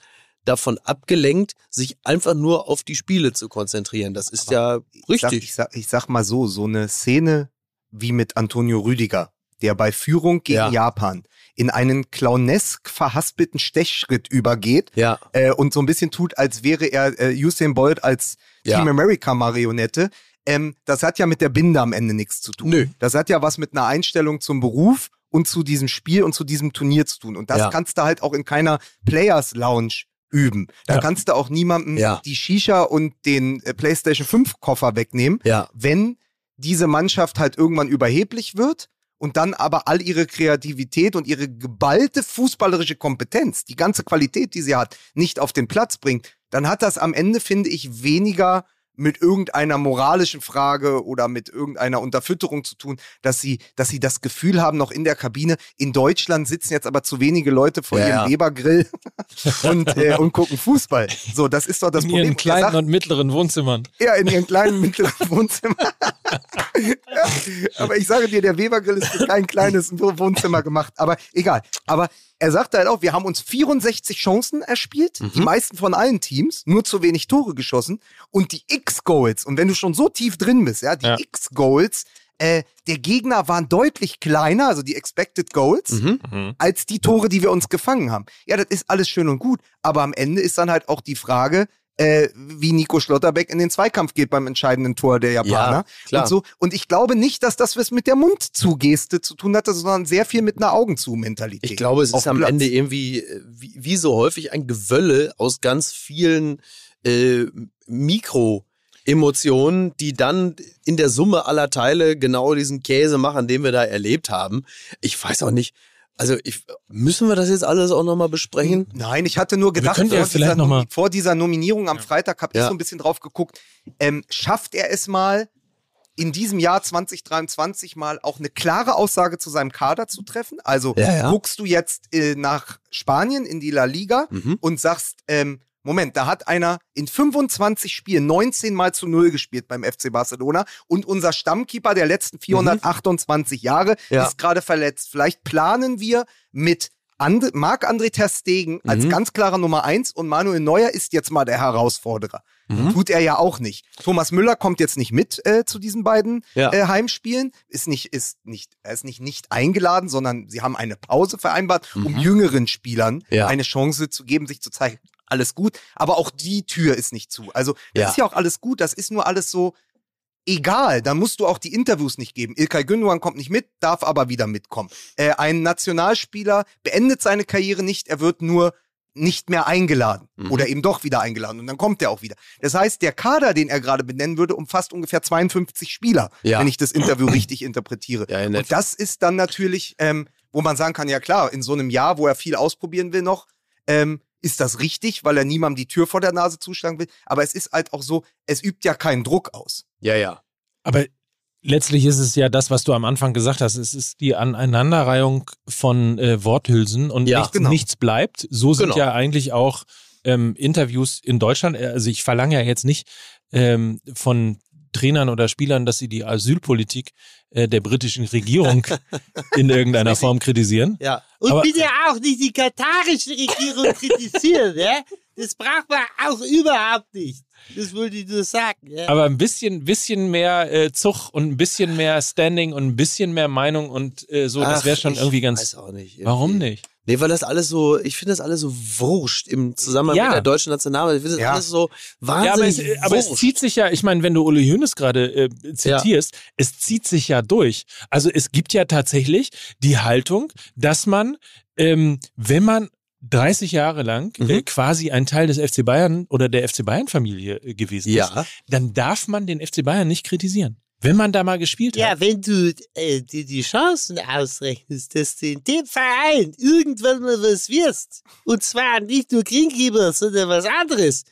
davon abgelenkt, sich einfach nur auf die Spiele zu konzentrieren. Das ist ja Ich sag, richtig. ich, sag, ich sag mal so, so eine Szene wie mit Antonio Rüdiger, der bei Führung gegen Ja. Japan in einen clownesk verhaspelten Stechschritt übergeht ja, äh, und so ein bisschen tut, als wäre er äh, Usain Bolt als Ja. Team America Marionette. Ähm, das hat ja mit der Binde am Ende nichts zu tun. Nö. Das hat ja was mit einer Einstellung zum Beruf und zu diesem Spiel und zu diesem Turnier zu tun. Und das Ja. kannst du halt auch in keiner Players Lounge üben. Da Ja. kannst du auch niemandem Ja. die Shisha und den äh, PlayStation 5 Koffer wegnehmen, ja. wenn diese Mannschaft halt irgendwann überheblich wird und dann aber all ihre Kreativität und ihre geballte fußballerische Kompetenz, die ganze Qualität, die sie hat, nicht auf den Platz bringt, dann hat das am Ende, finde ich, weniger mit irgendeiner moralischen Frage oder mit irgendeiner Unterfütterung zu tun, dass sie, dass sie das Gefühl haben, noch in der Kabine. In Deutschland sitzen jetzt aber zu wenige Leute vor Ja, ihrem ja. Webergrill und, äh, und gucken Fußball. So, das ist doch das in Problem. ihren Und er kleinen sagt- und mittleren Wohnzimmern. ja, in ihrem kleinen mittleren Wohnzimmer. ja, aber ich sage dir, der Webergrill ist für kein kleines Wohnzimmer gemacht. Aber egal. Aber er sagte halt auch, wir haben uns 64 Chancen erspielt, die meisten von allen Teams, nur zu wenig Tore geschossen. Und die X-Goals, und wenn du schon so tief drin bist, ja, die Ja. X-Goals, äh, der Gegner waren deutlich kleiner, also die Expected Goals, Mhm. als die Tore, die wir uns gefangen haben. Ja, das ist alles schön und gut, aber am Ende ist dann halt auch die Frage, äh, wie Nico Schlotterbeck in den Zweikampf geht beim entscheidenden Tor der Japaner. klar. Und, so. und ich glaube nicht, dass das was mit der Mundzugeste zu tun hatte, sondern sehr viel mit einer Augenzu-Mentalität. Ich glaube, es ist am Platz. Ende irgendwie, wie, wie so häufig, ein Gewölle aus ganz vielen äh, Mikro-Emotionen, die dann in der Summe aller Teile genau diesen Käse machen, den wir da erlebt haben. Ich weiß auch nicht, also ich, müssen wir das jetzt alles auch nochmal besprechen? Nein, ich hatte nur gedacht, ja vor, vielleicht dieser, noch mal- vor dieser Nominierung am Freitag habe ich Ja. so ein bisschen drauf geguckt. Ähm, schafft er es mal, in diesem Jahr 2023 mal auch eine klare Aussage zu seinem Kader zu treffen? Also Ja, ja. guckst du jetzt äh, nach Spanien in die La Liga Mhm. und sagst, ähm, Moment, da hat einer in 25 Spielen 19 mal zu Null gespielt beim FC Barcelona und unser Stammkeeper der letzten 428 Jahre Mhm. Ja. ist gerade verletzt. Vielleicht planen wir mit And Marc-André Ter Stegen als Mhm. ganz klarer Nummer eins und Manuel Neuer ist jetzt mal der Herausforderer. Mhm. Tut er ja auch nicht. Thomas Müller kommt jetzt nicht mit äh, zu diesen beiden Ja. äh, Heimspielen. Ist nicht, ist nicht, er ist nicht, nicht eingeladen, sondern sie haben eine Pause vereinbart, um jüngeren Spielern Mhm. Ja. eine Chance zu geben, sich zu zeigen. Alles gut, aber auch die Tür ist nicht zu. Also, das Ja. ist ja auch alles gut, das ist nur alles so egal. Da musst du auch die Interviews nicht geben. Ilkay Gündogan kommt nicht mit, darf aber wieder mitkommen. Äh, ein Nationalspieler beendet seine Karriere nicht, er wird nur nicht mehr eingeladen Mhm. oder eben doch wieder eingeladen und dann kommt er auch wieder. Das heißt, der Kader, den er gerade benennen würde, umfasst ungefähr 52 Spieler, Ja. wenn ich das Interview richtig interpretiere. Ja, und das ist dann natürlich, ähm, wo man sagen kann, ja klar, in so einem Jahr, wo er viel ausprobieren will noch, ähm, ist das richtig, weil er niemandem die Tür vor der Nase zuschlagen will. Aber es ist halt auch so, es übt ja keinen Druck aus. Ja, ja. Aber letztlich ist es ja das, was du am Anfang gesagt hast. Es ist die Aneinanderreihung von äh, Worthülsen und Ja, nichts, genau. nichts bleibt. So sind Genau. ja eigentlich auch ähm, Interviews in Deutschland. Also ich verlange ja jetzt nicht ähm, von Trainern oder Spielern, dass sie die Asylpolitik äh, der britischen Regierung in irgendeiner Form kritisieren. Ja. Und Aber- bitte auch nicht die katarische Regierung kritisieren, ja? Das braucht man auch überhaupt nicht. Das wollte ich nur sagen, ja? Aber ein bisschen, bisschen mehr äh, Zug und ein bisschen mehr Standing und ein bisschen mehr Meinung und äh, so, das Ach, wäre schon irgendwie ganz. Weiß auch nicht. irgendwie. Warum nicht? Nee, weil das alles so, ich finde das alles so wurscht im Zusammenhang Ja. mit der deutschen Nationalmannschaft. Ich finde das Ja. alles so Ja, aber es, wahnsinnig aber es zieht sich ja, ich meine, wenn du Uli Hoeneß gerade äh, zitierst, es zieht sich ja durch. Also es gibt ja tatsächlich die Haltung, dass man, ähm, wenn man 30 Jahre lang Mhm. äh, quasi ein Teil des FC Bayern oder der FC Bayern Familie äh, gewesen ist, dann darf man den FC Bayern nicht kritisieren. Wenn man da mal gespielt Ja, hat. wenn du äh, dir die Chancen ausrechnest, dass du in dem Verein irgendwann mal was wirst, und zwar nicht nur Greenkeeper, sondern was anderes,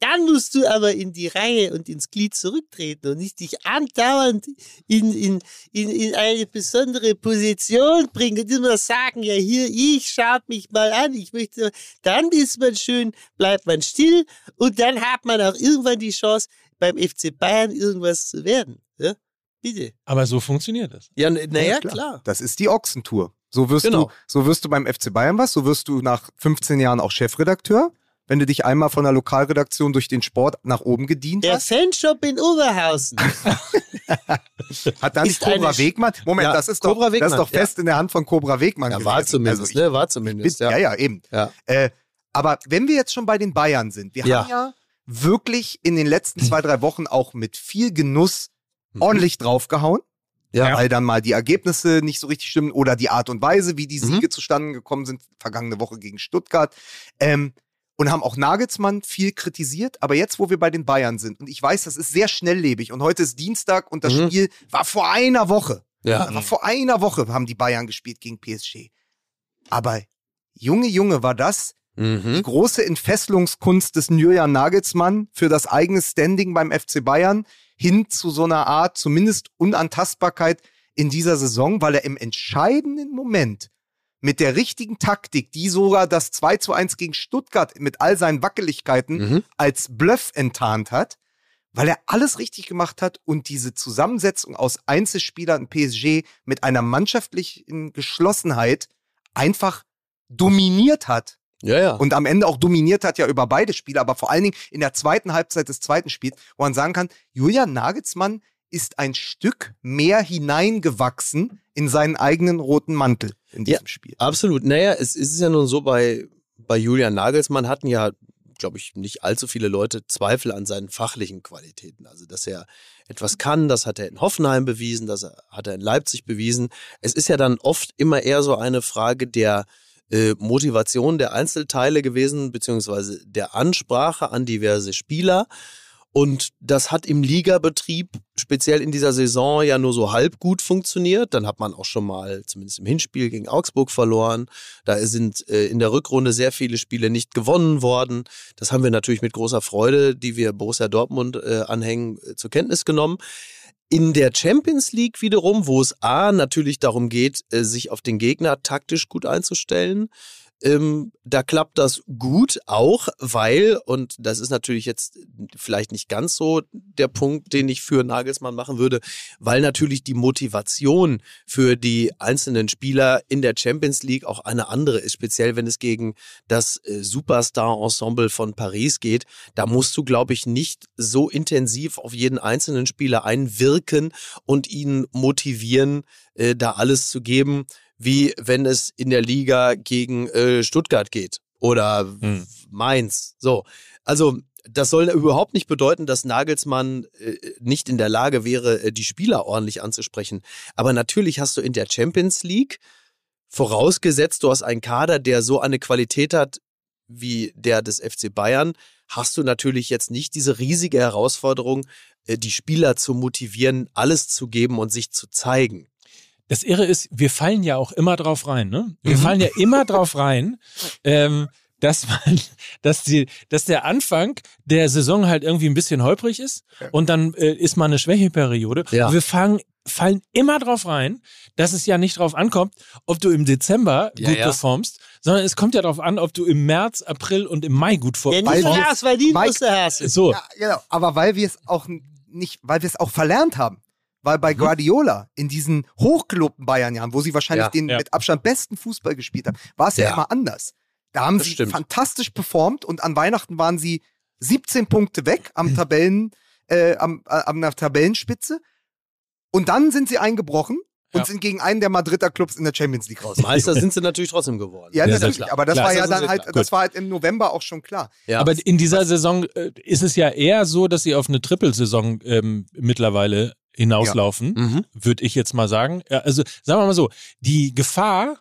dann musst du aber in die Reihe und ins Glied zurücktreten und nicht dich andauernd in, in, in, in eine besondere Position bringen und immer sagen, ja hier, ich schaut mich mal an, ich möchte, dann ist man schön, bleibt man still und dann hat man auch irgendwann die Chance, beim FC Bayern irgendwas zu werden. Ja? Bitte. Aber so funktioniert das. Ja, naja, klar. Das ist die Ochsentour. So wirst, Genau. du, so wirst du beim FC Bayern was, so wirst du nach 15 Jahren auch Chefredakteur, wenn du dich einmal von der Lokalredaktion durch den Sport nach oben gedient Der hast. Fanshop in Oberhausen. Hat da nicht Cobra Wegmann? Moment, Ja, das ist doch, Cobra das ist Wegmann, doch fest in der Hand von Cobra Wegmann Ja, gewesen. war zumindest, Also ich ne? War bin, zumindest, ja. ja. ja, eben. Ja. Äh, aber wenn wir jetzt schon bei den Bayern sind, wir Ja. haben ja wirklich in den letzten zwei, drei Wochen auch mit viel Genuss. Ordentlich draufgehauen. Ja. Weil dann mal die Ergebnisse nicht so richtig stimmen oder die Art und Weise, wie die Mhm. Siege zustande gekommen sind, vergangene Woche gegen Stuttgart. Ähm, und haben auch Nagelsmann viel kritisiert. Aber jetzt, wo wir bei den Bayern sind, und ich weiß, das ist sehr schnelllebig und heute ist Dienstag und das Mhm. Spiel war vor einer Woche. Ja. war vor einer Woche haben die Bayern gespielt gegen PSG. Aber Junge, Junge, war das die Mhm. große Entfesselungskunst des Julian Nagelsmann für das eigene Standing beim FC Bayern hin zu so einer Art zumindest Unantastbarkeit in dieser Saison, weil er im entscheidenden Moment mit der richtigen Taktik, die sogar das 2 zu 1 gegen Stuttgart mit all seinen Wackeligkeiten Mhm. als Bluff enttarnt hat, weil er alles richtig gemacht hat und diese Zusammensetzung aus Einzelspielern und PSG mit einer mannschaftlichen Geschlossenheit einfach dominiert hat Ja, ja. und am Ende auch dominiert hat ja über beide Spiele, aber vor allen Dingen in der zweiten Halbzeit des zweiten Spiels, wo man sagen kann, Julian Nagelsmann ist ein Stück mehr hineingewachsen in seinen eigenen roten Mantel in Ja. diesem Spiel. Absolut. Naja, es ist ja nun so, bei, bei Julian Nagelsmann hatten ja, glaube ich, nicht allzu viele Leute Zweifel an seinen fachlichen Qualitäten. Also, dass er etwas kann, das hat er in Hoffenheim bewiesen, das hat er in Leipzig bewiesen. Es ist ja dann oft immer eher so eine Frage der äh, Motivation der Einzelteile gewesen, beziehungsweise der Ansprache an diverse Spieler. Und das hat im Ligabetrieb speziell in dieser Saison ja nur so halb gut funktioniert. Dann hat man auch schon mal, zumindest im Hinspiel gegen Augsburg verloren. Da sind äh, in der Rückrunde sehr viele Spiele nicht gewonnen worden. Das haben wir natürlich mit großer Freude, die wir Borussia Dortmund äh, anhängen, äh, zur Kenntnis genommen. In der Champions League wiederum, wo es A natürlich darum geht, äh, sich auf den Gegner taktisch gut einzustellen, ähm, da klappt das gut auch, weil, und das ist natürlich jetzt vielleicht nicht ganz so der Punkt, den ich für Nagelsmann machen würde, weil natürlich die Motivation für die einzelnen Spieler in der Champions League auch eine andere ist, speziell wenn es gegen das äh, Superstar-Ensemble von Paris geht. Da musst du, glaube ich, nicht so intensiv auf jeden einzelnen Spieler einwirken und ihn motivieren, äh, da alles zu geben wie wenn es in der Liga gegen äh, Stuttgart geht oder Hm. Mainz. So, also das soll überhaupt nicht bedeuten, dass Nagelsmann äh, nicht in der Lage wäre, äh, die Spieler ordentlich anzusprechen. Aber natürlich hast du in der Champions League, vorausgesetzt du hast einen Kader, der so eine Qualität hat wie der des FC Bayern, hast du natürlich jetzt nicht diese riesige Herausforderung, äh, die Spieler zu motivieren, alles zu geben und sich zu zeigen. Das Irre ist, wir fallen ja auch immer drauf rein, ne? Wir Mhm. fallen ja immer drauf rein, ähm, dass man, dass die, dass der Anfang der Saison halt irgendwie ein bisschen holprig ist und dann äh, ist mal eine Schwächeperiode. Ja. Wir fangen, fallen immer drauf rein, dass es ja nicht drauf ankommt, ob du im Dezember Ja, gut ja. performst, sondern es kommt ja darauf an, ob du im März, April und im Mai gut Ja, performst. nicht Lars, weil die Mike- muss der Hase. so. Ja, genau. Aber weil wir es auch nicht, weil wir es auch verlernt haben. Weil bei Guardiola in diesen hochgelobten Bayern-Jahren, wo sie wahrscheinlich Ja, den ja. mit Abstand besten Fußball gespielt haben, war es ja. Ja. immer anders. Da haben Das sie stimmt. fantastisch performt und an Weihnachten waren sie 17 Punkte weg am Tabellen, äh, am, äh, an der Tabellenspitze. Und dann sind sie eingebrochen und Ja. sind gegen einen der Madrider Clubs in der Champions League raus. Meister sind sie natürlich trotzdem geworden. Ja, Ja, natürlich. klar. aber das Klar, war das ja dann halt, klar. das war halt im November auch schon klar. Ja. Aber in dieser Saison äh, ist es ja eher so, dass sie auf eine Trippelsaison ähm, mittlerweile hinauslaufen, Mhm. würde ich jetzt mal sagen. Ja, also sagen wir mal so, die Gefahr,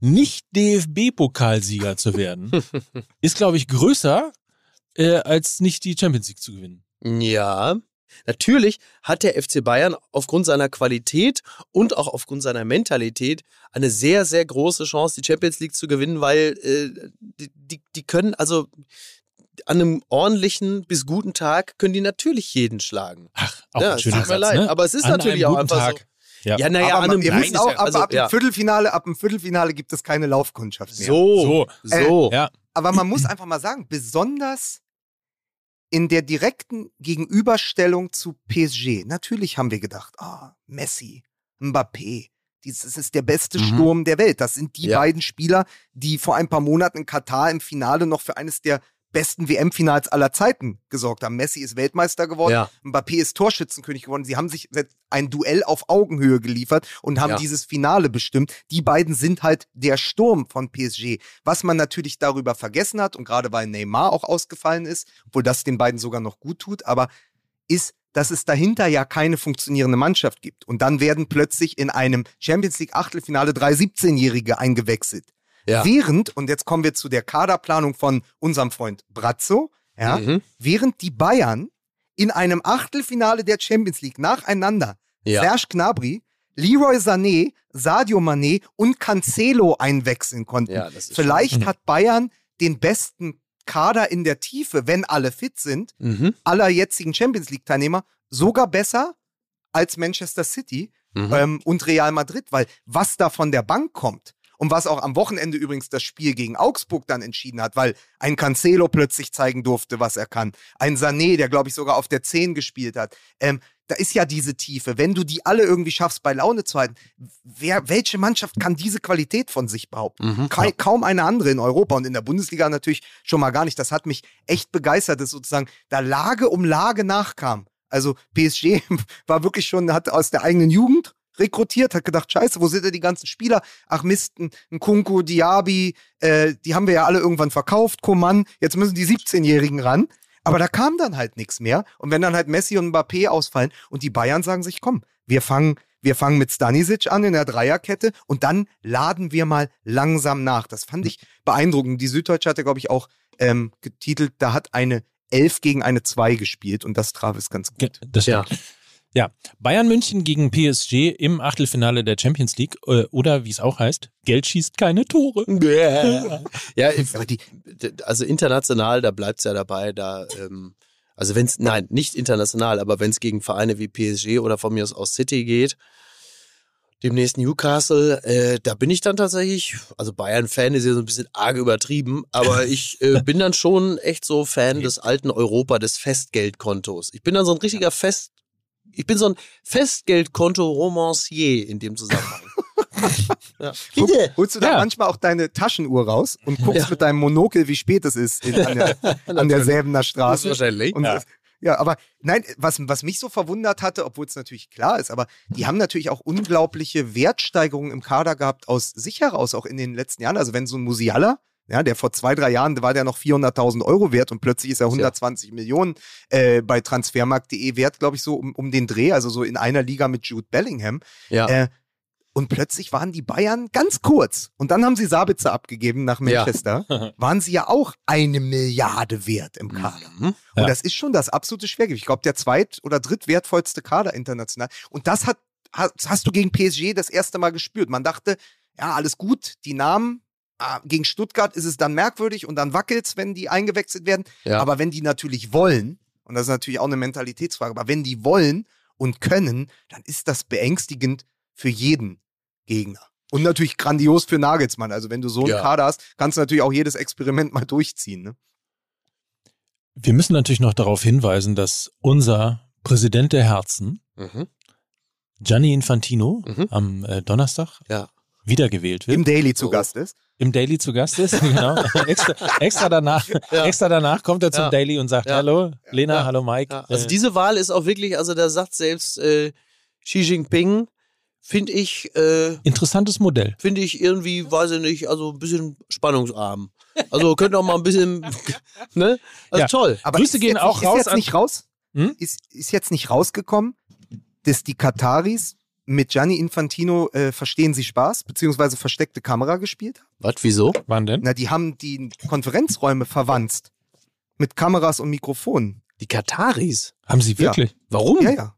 nicht DFB-Pokalsieger zu werden, ist, glaube ich, größer, äh, als nicht die Champions League zu gewinnen. Ja. Natürlich hat der FC Bayern aufgrund seiner Qualität und auch aufgrund seiner Mentalität eine sehr, sehr große Chance, die Champions League zu gewinnen, weil äh, die, die, die können also an einem ordentlichen bis guten Tag können die natürlich jeden schlagen. Ach, auch ja, ein schöner tut mir Satz, leid, ne? aber es ist An natürlich einem auch guten einfach Tag. so. Ja. Ja, naja, aber an einem ihr müsst Nein, auch, ist ja- aber also, ab ja. dem Viertelfinale, ab dem Viertelfinale gibt es keine Laufkundschaft mehr. So, So. so. Ja, Aber man muss einfach mal sagen, besonders in der direkten Gegenüberstellung zu PSG, natürlich haben wir gedacht, ah, Messi, Mbappé, dieses ist der beste Mhm. Sturm der Welt. Das sind die Ja. beiden Spieler, die vor ein paar Monaten in Katar im Finale noch für eines der besten WM-Finals aller Zeiten gesorgt haben. Messi ist Weltmeister geworden, Ja. Mbappé ist Torschützenkönig geworden. Sie haben sich ein Duell auf Augenhöhe geliefert und haben Ja. dieses Finale bestimmt. Die beiden sind halt der Sturm von PSG. Was man natürlich darüber vergessen hat und gerade weil Neymar auch ausgefallen ist, obwohl das den beiden sogar noch gut tut, aber ist, dass es dahinter ja keine funktionierende Mannschaft gibt. Und dann werden plötzlich in einem Champions League Achtelfinale drei 17-Jährige eingewechselt. Ja. Während, und jetzt kommen wir zu der Kaderplanung von unserem Freund Brazzo, ja, Mhm. während die Bayern in einem Achtelfinale der Champions League nacheinander Ja. Serge Gnabry, Leroy Sané, Sadio Mané und Cancelo einwechseln konnten. Ja, Vielleicht Mhm. hat Bayern den besten Kader in der Tiefe, wenn alle fit sind, Mhm. aller jetzigen Champions League-Teilnehmer, sogar besser als Manchester City Mhm. ähm, und Real Madrid, weil was da von der Bank kommt und was auch am Wochenende übrigens das Spiel gegen Augsburg dann entschieden hat, weil ein Cancelo plötzlich zeigen durfte, was er kann, ein Sané, der glaube ich sogar auf der 10 gespielt hat, ähm, da ist ja diese Tiefe. Wenn du die alle irgendwie schaffst, bei Laune zu halten, wer, welche Mannschaft kann diese Qualität von sich behaupten? Mhm. Ka kaum eine andere in Europa und in der Bundesliga natürlich schon mal gar nicht. Das hat mich echt begeistert, dass sozusagen da Lage um Lage nachkam. Also PSG war wirklich schon, hat aus der eigenen Jugend rekrutiert, hat gedacht, scheiße, wo sind denn die ganzen Spieler? Ach Mist, ein, Kunku, Diaby, äh, die haben wir ja alle irgendwann verkauft, Coman, jetzt müssen die 17-Jährigen ran. Aber da kam dann halt nichts mehr. Und wenn dann halt Messi und Mbappé ausfallen und die Bayern sagen sich, komm, wir fangen, wir fangen mit Stanisic an in der Dreierkette und dann laden wir mal langsam nach. Das fand ich beeindruckend. Die Süddeutsche hatte, glaube ich, auch ähm, getitelt, da hat eine 11 gegen eine 2 gespielt und das traf es ganz gut. Das Ja. Ja. Bayern München gegen PSG im Achtelfinale der Champions League äh, oder wie es auch heißt, Geld schießt keine Tore. Ja, die, also international, da bleibt es ja dabei, da, ähm, also wenn es, nein, nicht international, aber wenn es gegen Vereine wie PSG oder von mir aus aus City geht, demnächst Newcastle, äh, da bin ich dann tatsächlich, also Bayern-Fan ist ja so ein bisschen arg übertrieben, aber ich äh, bin dann schon echt so Fan des alten Europa, des Festgeldkontos. Ich bin dann so ein richtiger Fest, ich bin so ein Festgeldkonto-Romancier in dem Zusammenhang. Bitte. holst du da Ja. manchmal auch deine Taschenuhr raus und guckst Ja. mit deinem Monokel, wie spät es ist in, an, der, an der Säbener Straße. Wahrscheinlich. Und Ja. ja. ja, aber nein, was, was mich so verwundert hatte, obwohl es natürlich klar ist, aber die haben natürlich auch unglaubliche Wertsteigerungen im Kader gehabt aus sich heraus, auch in den letzten Jahren. Also wenn so ein Musiala, ja, der vor zwei, drei Jahren war der noch 400.000 Euro wert und plötzlich ist er 120 Millionen äh, bei transfermarkt.de wert, glaube ich, so um, um den Dreh, also so in einer Liga mit Jude Bellingham. Ja. Äh, und plötzlich waren die Bayern ganz kurz. Und dann haben sie Sabitzer abgegeben nach Ja. Manchester. Waren sie ja auch eine Milliarde wert im Kader. Mhm. Und Ja. das ist schon das absolute Schwergewicht. Ich glaube, der zweit- oder drittwertvollste Kader international. Und das hat, hast, hast du gegen PSG das erste Mal gespürt. Man dachte, ja, alles gut, die Namen gegen Stuttgart ist es dann merkwürdig und dann wackelt's, wenn die eingewechselt werden. Ja. Aber wenn die natürlich wollen, und das ist natürlich auch eine Mentalitätsfrage, aber wenn die wollen und können, dann ist das beängstigend für jeden Gegner. Und natürlich grandios für Nagelsmann. Also wenn du so einen Ja. Kader hast, kannst du natürlich auch jedes Experiment mal durchziehen. Ne? Wir müssen natürlich noch darauf hinweisen, dass unser Präsident der Herzen, Mhm. Gianni Infantino, Mhm. am äh, Donnerstag Ja. Wiedergewählt wird. Im Daily zu. Gast ist. Im Daily zu Gast ist, genau. extra, extra, danach, Ja. extra danach kommt er zum Ja. Daily und sagt, Ja. hallo, Lena, Ja. hallo Mike. Ja, also Äh, diese Wahl ist auch wirklich, also da sagt selbst äh, Xi Jinping, finde ich, äh, interessantes Modell. finde ich irgendwie, weiß ich nicht, also ein bisschen spannungsarm. Also könnte auch mal ein bisschen, ne? Also Ja. toll. Aber Grüße ist gehen jetzt, auch nicht- raus Ist jetzt nicht raus? Hm? Ist, ist jetzt nicht rausgekommen, dass die Kataris mit Gianni Infantino äh, verstehen sie Spaß, beziehungsweise versteckte Kamera gespielt haben? Was, wieso? Wann denn? Na, die haben die Konferenzräume verwanzt. Mit Kameras und Mikrofonen. Die Kataris. Haben Sie Ja. wirklich? Warum? Ja, ja.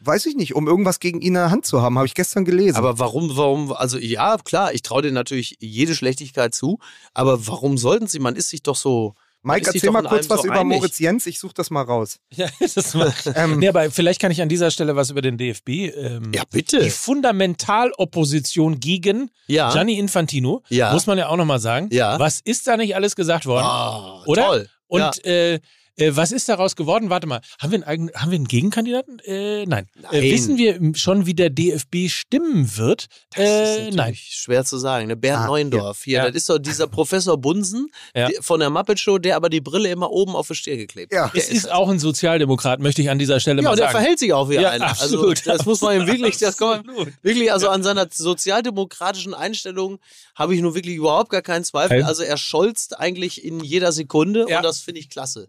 Weiß ich nicht, um irgendwas gegen ihn in der Hand zu haben, habe ich gestern gelesen. Aber warum, warum, also ja, klar, ich traue dir natürlich jede Schlechtigkeit zu, aber warum sollten sie, man ist sich doch so, Mike, erzähl mal kurz was so über einig. Moritz Jens, ich suche das mal raus. Ja, das war, Ähm, nee, aber vielleicht kann ich an dieser Stelle was über den DFB. Ähm, ja bitte, Die Fundamentalopposition gegen ja, Gianni Infantino, Ja. muss man ja auch nochmal sagen. Ja. Was ist da nicht alles gesagt worden? Ah, Oder? toll. Und ja. äh, äh, was ist daraus geworden? Warte mal, haben wir einen, eigenen, haben wir einen Gegenkandidaten? Äh, nein. Äh, Nein. wissen wir schon, wie der DFB stimmen wird? Ist Äh, nein. schwer zu sagen. Ne? Bernd Ah, Neuendorf, hier, Ja. das ist doch dieser Professor Bunsen Ja. der- von der Muppet Show, der aber die Brille immer oben auf die Stirn geklebt Ja. hat. Der Es ist auch ein Sozialdemokrat, möchte ich an dieser Stelle ja, mal und der sagen. verhält sich auch wie Ja, einer. absolut. Also das muss man ihm wirklich, das kann man wirklich, also an seiner sozialdemokratischen Einstellung habe ich nun wirklich überhaupt gar keinen Zweifel. Also er scholzt eigentlich in jeder Sekunde Ja. und das finde ich klasse.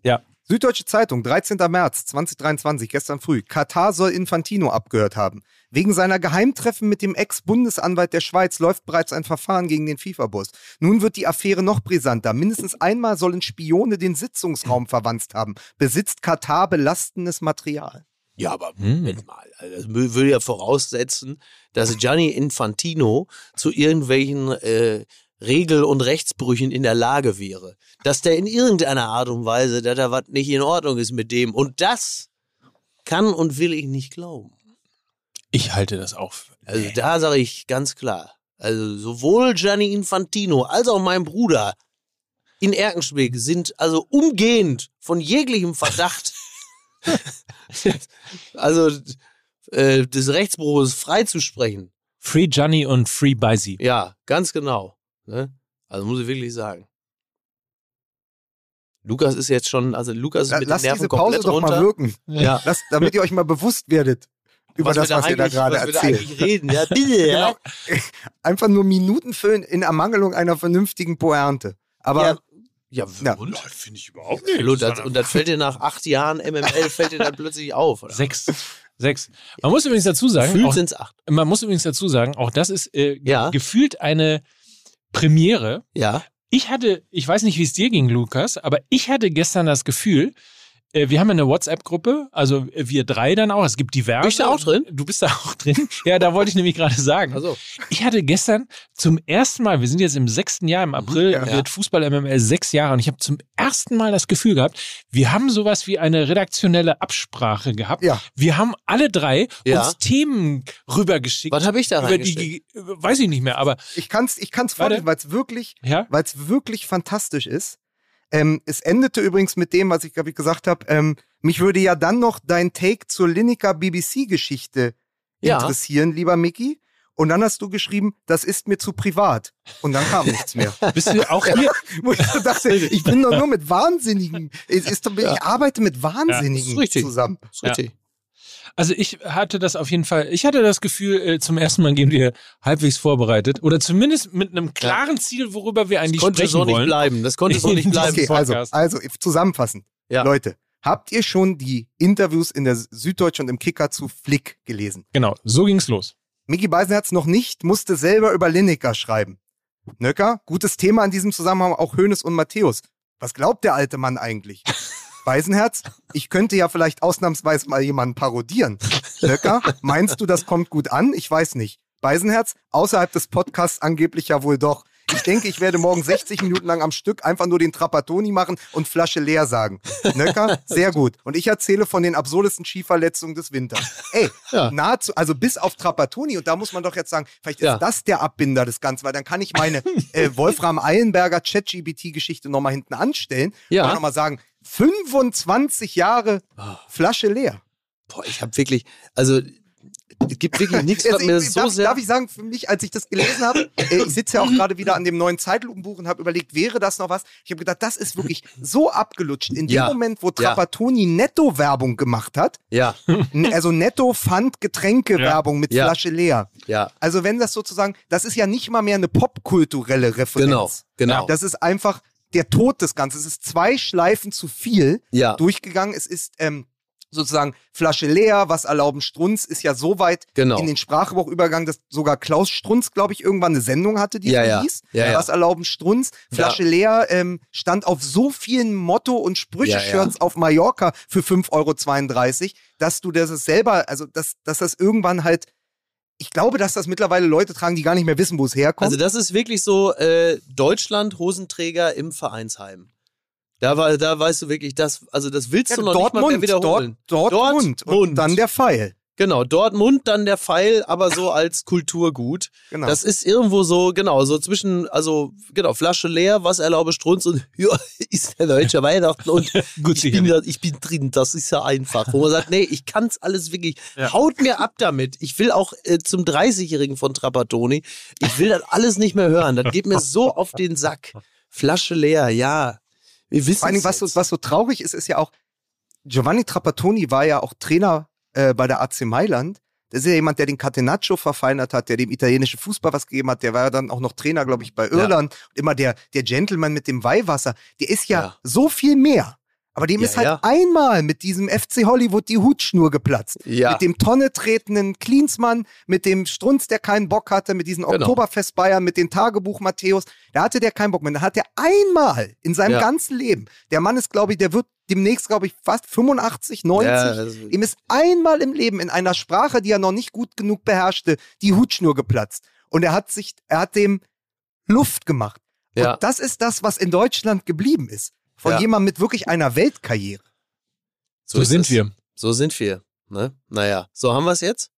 Süddeutsche Zeitung, 13. März 2023, gestern früh. Katar soll Infantino abgehört haben. Wegen seiner Geheimtreffen mit dem Ex-Bundesanwalt der Schweiz läuft bereits ein Verfahren gegen den FIFA-Boss. Nun wird die Affäre noch brisanter. Mindestens einmal sollen Spione den Sitzungsraum verwanzt haben. Besitzt Katar belastendes Material. Ja, aber. Moment mal. Also das würde ja voraussetzen, dass Gianni Infantino zu irgendwelchen äh, Regel- und Rechtsbrüchen in der Lage wäre. Dass der in irgendeiner Art und Weise, dass da was nicht in Ordnung ist mit dem. Und das kann und will ich nicht glauben. Ich halte das auf. Also da sage ich ganz klar. Also sowohl Gianni Infantino als auch mein Bruder in Erkenschwick sind also umgehend von jeglichem Verdacht, also äh, des Rechtsbruches freizusprechen. Free Gianni und Free Baisi. Ja, ganz genau. Ne? Also muss ich wirklich sagen. Lukas ist jetzt schon, also Lukas ist mit den Lasst Nerven diese Pause komplett doch runter. mal wirken. Ja. Lasst, damit ihr euch mal bewusst werdet über das, wir was ihr da gerade was wir da erzählt. eigentlich reden. Ja, bitte, ja. Einfach nur Minuten füllen in Ermangelung einer vernünftigen Pointe. Aber Ja, ja, Ja. und? Finde ich überhaupt Hallo, das, und das fällt dir nach acht Jahren MML fällt dir dann plötzlich auf. Oder? Sechs. Sechs. Man muss übrigens dazu sagen, Gefühlt auch, sind es acht. man muss übrigens dazu sagen, auch das ist äh, Ja. gefühlt eine Premiere. Ja. Ich hatte, ich weiß nicht, wie es dir ging, Lukas, aber ich hatte gestern das Gefühl, wir haben ja eine WhatsApp-Gruppe, also äh, wir drei dann auch. Es gibt diverse. Ich da auch drin? Du bist da auch drin. Ja, da wollte ich nämlich gerade sagen. Also, Ich hatte gestern zum ersten Mal, wir sind jetzt im sechsten Jahr, im April Ja. wird Fußball MML sechs Jahre und ich habe zum ersten Mal das Gefühl gehabt, wir haben sowas wie eine redaktionelle Absprache gehabt. Ja. Wir haben alle drei Ja. uns Themen rübergeschickt. was habe ich da über die, weiß ich nicht mehr, aber ich kann es ich kann's vorlesen, weil es wirklich, ja, weil es wirklich fantastisch ist. Ähm, es endete übrigens mit dem, was ich, glaube ich, gesagt habe. Ähm, mich würde ja dann noch dein Take zur Lineker BBC-Geschichte Ja. interessieren, lieber Mickey. Und dann hast du geschrieben, das ist mir zu privat. Und dann kam nichts mehr. bist du auch hier? Wo ich so dachte, ich bin doch nur mit Wahnsinnigen. Ist doch, Ich arbeite mit Wahnsinnigen ist richtig. zusammen. ist richtig. Also ich hatte das auf jeden Fall, ich hatte das Gefühl, äh, zum ersten Mal gehen wir halbwegs vorbereitet oder zumindest mit einem klaren Ziel, worüber wir Das eigentlich konnte sprechen so nicht wollen. bleiben. Das konnte so nicht Das- bleiben. Okay, also, also zusammenfassend. Ja. Leute, habt ihr schon die Interviews in der Süddeutschen und im Kicker zu Flick gelesen? Genau, so ging's los. Micky Beisenherz noch nicht, musste selber über Lineker schreiben. Nöcker, gutes Thema in diesem Zusammenhang auch Hönes und Matthäus. Was glaubt der alte Mann eigentlich? Beisenherz, ich könnte ja vielleicht ausnahmsweise mal jemanden parodieren. Nöcker, meinst du, das kommt gut an? Ich weiß nicht. Beisenherz, außerhalb des Podcasts angeblich ja wohl doch. Ich denke, ich werde morgen 60 Minuten lang am Stück einfach nur den Trapattoni machen und Flasche leer sagen. Nöcker, sehr gut. Und ich erzähle von den absurdesten Skiverletzungen des Winters. Ey, Ja. nahezu, also bis auf Trapattoni, und da muss man doch jetzt sagen, vielleicht ist Ja. das der Abbinder des Ganzen, weil dann kann ich meine äh, Wolfram Eilenberger ChatGPT-Geschichte nochmal hinten anstellen Ja. und nochmal sagen, 25 Jahre Ah. Flasche leer. Boah, ich habe wirklich, also es gibt wirklich nichts, was Also, mir ich- so darf, sehr. darf ich sagen, für mich, als ich das gelesen habe, äh, ich sitze ja auch gerade wieder an dem neuen Zeitlupenbuch und habe überlegt, wäre das noch was? Ich habe gedacht, das ist wirklich so abgelutscht. In dem Ja. Moment, wo Ja. Trapattoni Netto-Werbung gemacht hat, ja, also Netto-Pfand-Getränke-Werbung mit Ja. Flasche leer. ja, Also wenn das sozusagen, das ist ja nicht mal mehr eine popkulturelle Referenz. genau, genau. Das ist einfach der Tod des Ganzen. Es ist zwei Schleifen zu viel Ja, durchgegangen. Es ist ähm, sozusagen Flasche leer, was erlauben Strunz, ist ja so weit genau. in den Sprachgebrauch übergegangen, dass sogar Klaus Strunz, glaube ich, irgendwann eine Sendung hatte, die Ja, ja. hieß. Ja, ja. Was erlauben Strunz? Flasche leer ähm, stand auf so vielen Motto- und Sprüche-Shirts auf Mallorca für 5,32 Euro, dass du das selber, also dass, dass das irgendwann halt, ich glaube, dass das mittlerweile Leute tragen, die gar nicht mehr wissen, wo es herkommt. Also das ist wirklich so äh, Deutschland Hosenträger im Vereinsheim. Da war, da weißt du wirklich, das, also das willst Ja, du noch nicht mal mehr wiederholen. Dort, Dortmund. Und Dortmund. dann der Pfeil. Genau, Dortmund, dann der Pfeil, aber so als Kulturgut. Genau. Das ist irgendwo so, genau, so zwischen, also, genau, Flasche leer, was erlaube Strunz und, ja, ist der deutsche Weihnachten und Gut ich bin, da, ich bin drin, das ist ja einfach. Wo man sagt, nee, ich kann's alles wirklich, Ja. haut mir ab damit. Ich will auch äh, zum 30-Jährigen von Trapattoni, ich will das alles nicht mehr hören. Das geht mir so auf den Sack. Flasche leer, ja. Wir wissen Vor Dingen, was so, was so traurig ist, ist ja auch, Giovanni Trapattoni war ja auch Trainer äh, bei der AC Mailand. Das ist ja jemand, der den Catenaccio verfeinert hat, der dem italienischen Fußball was gegeben hat. Der war ja dann auch noch Trainer, glaube ich, bei Irland. Immer der, der Gentleman mit dem Weihwasser. Der ist ja, Ja. so viel mehr. Aber dem Ja, ist halt ja. einmal mit diesem FC Hollywood die Hutschnur geplatzt. Ja. Mit dem Tonne tretenden Klinsmann, mit dem Strunz, der keinen Bock hatte, mit diesen Genau. Oktoberfest Bayern, mit dem Tagebuch Matthäus. Da hatte der keinen Bock mehr. Da hat er einmal in seinem Ja. ganzen Leben, der Mann ist, glaube ich, der wird demnächst, glaube ich, fast 85, 90. Ja, also- Ihm ist einmal im Leben in einer Sprache, die er noch nicht gut genug beherrschte, die Hutschnur geplatzt. Und er hat sich, er hat dem Luft gemacht. Ja. Und das ist das, was in Deutschland geblieben ist. Von Ja. jemandem mit wirklich einer Weltkarriere. So, ist sind es. wir. So sind wir. Ne? Naja, so haben wir es jetzt?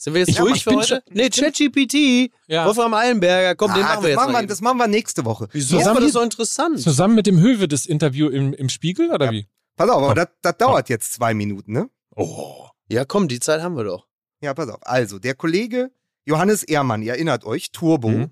Sind wir jetzt Ich- durch für heute? Nee, ChatGPT. Ja. Wolfram Eilenberger, komm, den Ah, machen wir das, jetzt machen wir, das machen wir nächste Woche. Wieso ist Zusammen- das so interessant? Zusammen mit dem Höwe das Interview im, im Spiegel oder Ja. wie? Pass auf, aber das, das dauert jetzt zwei Minuten, ne? Oh. Ja, komm, die Zeit haben wir doch. Ja, pass auf. Also, der Kollege Johannes Ehrmann, ihr erinnert euch, Turbo, Mhm.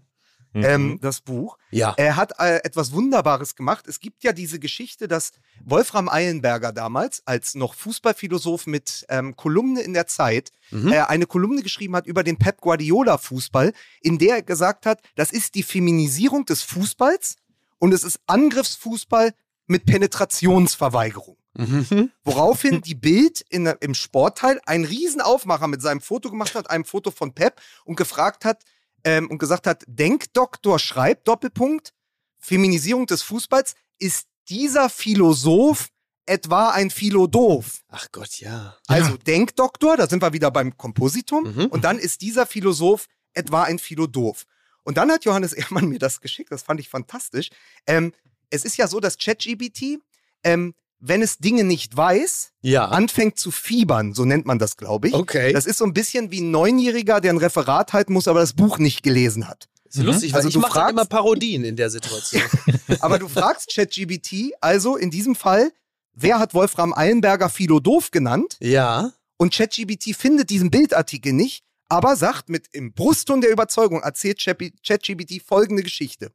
Ähm, das Buch. Ja. Er hat äh, etwas Wunderbares gemacht. Es gibt ja diese Geschichte, dass Wolfram Eilenberger damals, als noch Fußballphilosoph mit ähm, Kolumne in der Zeit, Mhm. äh, eine Kolumne geschrieben hat über den Pep Guardiola Fußball, in der er gesagt hat, das ist die Feminisierung des Fußballs und es ist Angriffsfußball mit Penetrationsverweigerung. Mhm. Woraufhin die Bild in, im Sportteil einen riesen Aufmacher mit seinem Foto gemacht hat, einem Foto von Pep und gefragt hat ähm, und gesagt hat, Denkdoktor schreibt, Doppelpunkt, Feminisierung des Fußballs, ist dieser Philosoph etwa ein Philodoph? Ach Gott, ja. Also Denkdoktor, da sind wir wieder beim Kompositum Mhm. und dann ist dieser Philosoph etwa ein Philodoph. Und dann hat Johannes Ehrmann mir das geschickt, das fand ich fantastisch. Ähm, es ist ja so, dass ChatGPT, ähm, wenn es Dinge nicht weiß, Ja. anfängt zu fiebern, so nennt man das, glaube ich. Okay. Das ist so ein bisschen wie ein Neunjähriger, der ein Referat halten muss, aber das Buch nicht gelesen hat. ist lustig, weil Also ich du mache fragst- immer Parodien in der Situation. Aber du fragst ChatGPT, also in diesem Fall, wer hat Wolfram Eilenberger Philodoph genannt? ja. Und ChatGPT findet diesen Bildartikel nicht, aber sagt mit im Brustton der Überzeugung, erzählt ChatGPT folgende Geschichte.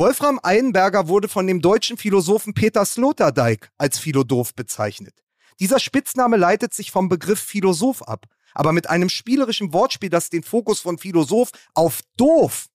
Wolfram Eilenberger wurde von dem deutschen Philosophen Peter Sloterdijk als Philodoph bezeichnet. Dieser Spitzname leitet sich vom Begriff Philosoph ab, aber mit einem spielerischen Wortspiel, das den Fokus von Philosoph auf doof,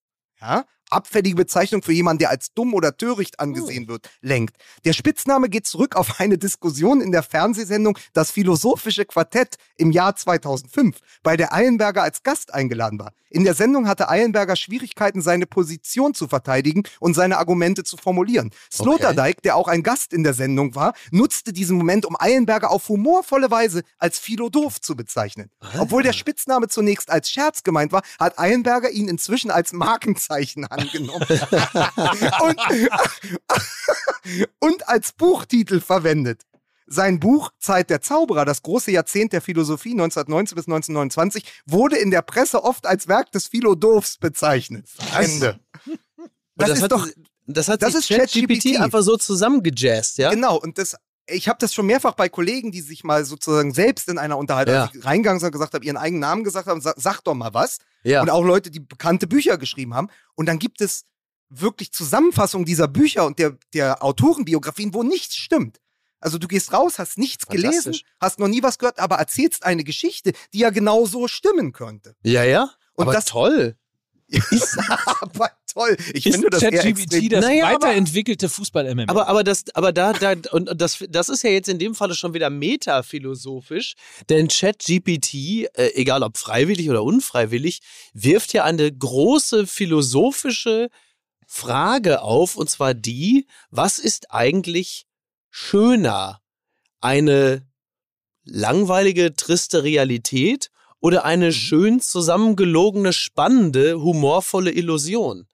ja, abfällige Bezeichnung für jemanden, der als dumm oder töricht angesehen wird, lenkt. Der Spitzname geht zurück auf eine Diskussion in der Fernsehsendung Das Philosophische Quartett im Jahr 2005, bei der Eilenberger als Gast eingeladen war. In der Sendung hatte Eilenberger Schwierigkeiten, seine Position zu verteidigen und seine Argumente zu formulieren. Sloterdijk, der auch ein Gast in der Sendung war, nutzte diesen Moment, um Eilenberger auf humorvolle Weise als Philodoph zu bezeichnen. Obwohl der Spitzname zunächst als Scherz gemeint war, hat Eilenberger ihn inzwischen als Markenzeichen anerkannt. Angenommen und, und als Buchtitel verwendet. Sein Buch Zeit der Zauberer, das große Jahrzehnt der Philosophie 1919 bis 1929, wurde in der Presse oft als Werk des Philodorfs bezeichnet. Ende. Das, ist hat, doch das hat das ChatGPT einfach so zusammengejazzt, ja? Genau, und das, ich habe das schon mehrfach bei Kollegen, die sich mal sozusagen selbst in einer Unterhaltung Ja. reingegangen sind und gesagt haben, ihren eigenen Namen gesagt haben, sag, sag doch mal was. Ja. Und auch Leute, die bekannte Bücher geschrieben haben. Und dann gibt es wirklich Zusammenfassungen dieser Bücher und der, der Autorenbiografien, wo nichts stimmt. Also du gehst raus, hast nichts gelesen, hast noch nie was gehört, aber erzählst eine Geschichte, die ja genau so stimmen könnte. Ja, ja. Und Aber das- toll. Ist aber toll. Ich Ist finde das ChatGPT das Naja, weiterentwickelte Fußball-MML? Aber, aber das, aber da, da, und das, das ist ja jetzt in dem Falle schon wieder metaphilosophisch, denn ChatGPT, äh, egal ob freiwillig oder unfreiwillig, wirft ja eine große philosophische Frage auf, und zwar die, was ist eigentlich schöner? Eine langweilige, triste Realität oder eine schön zusammengelogene, spannende, humorvolle Illusion?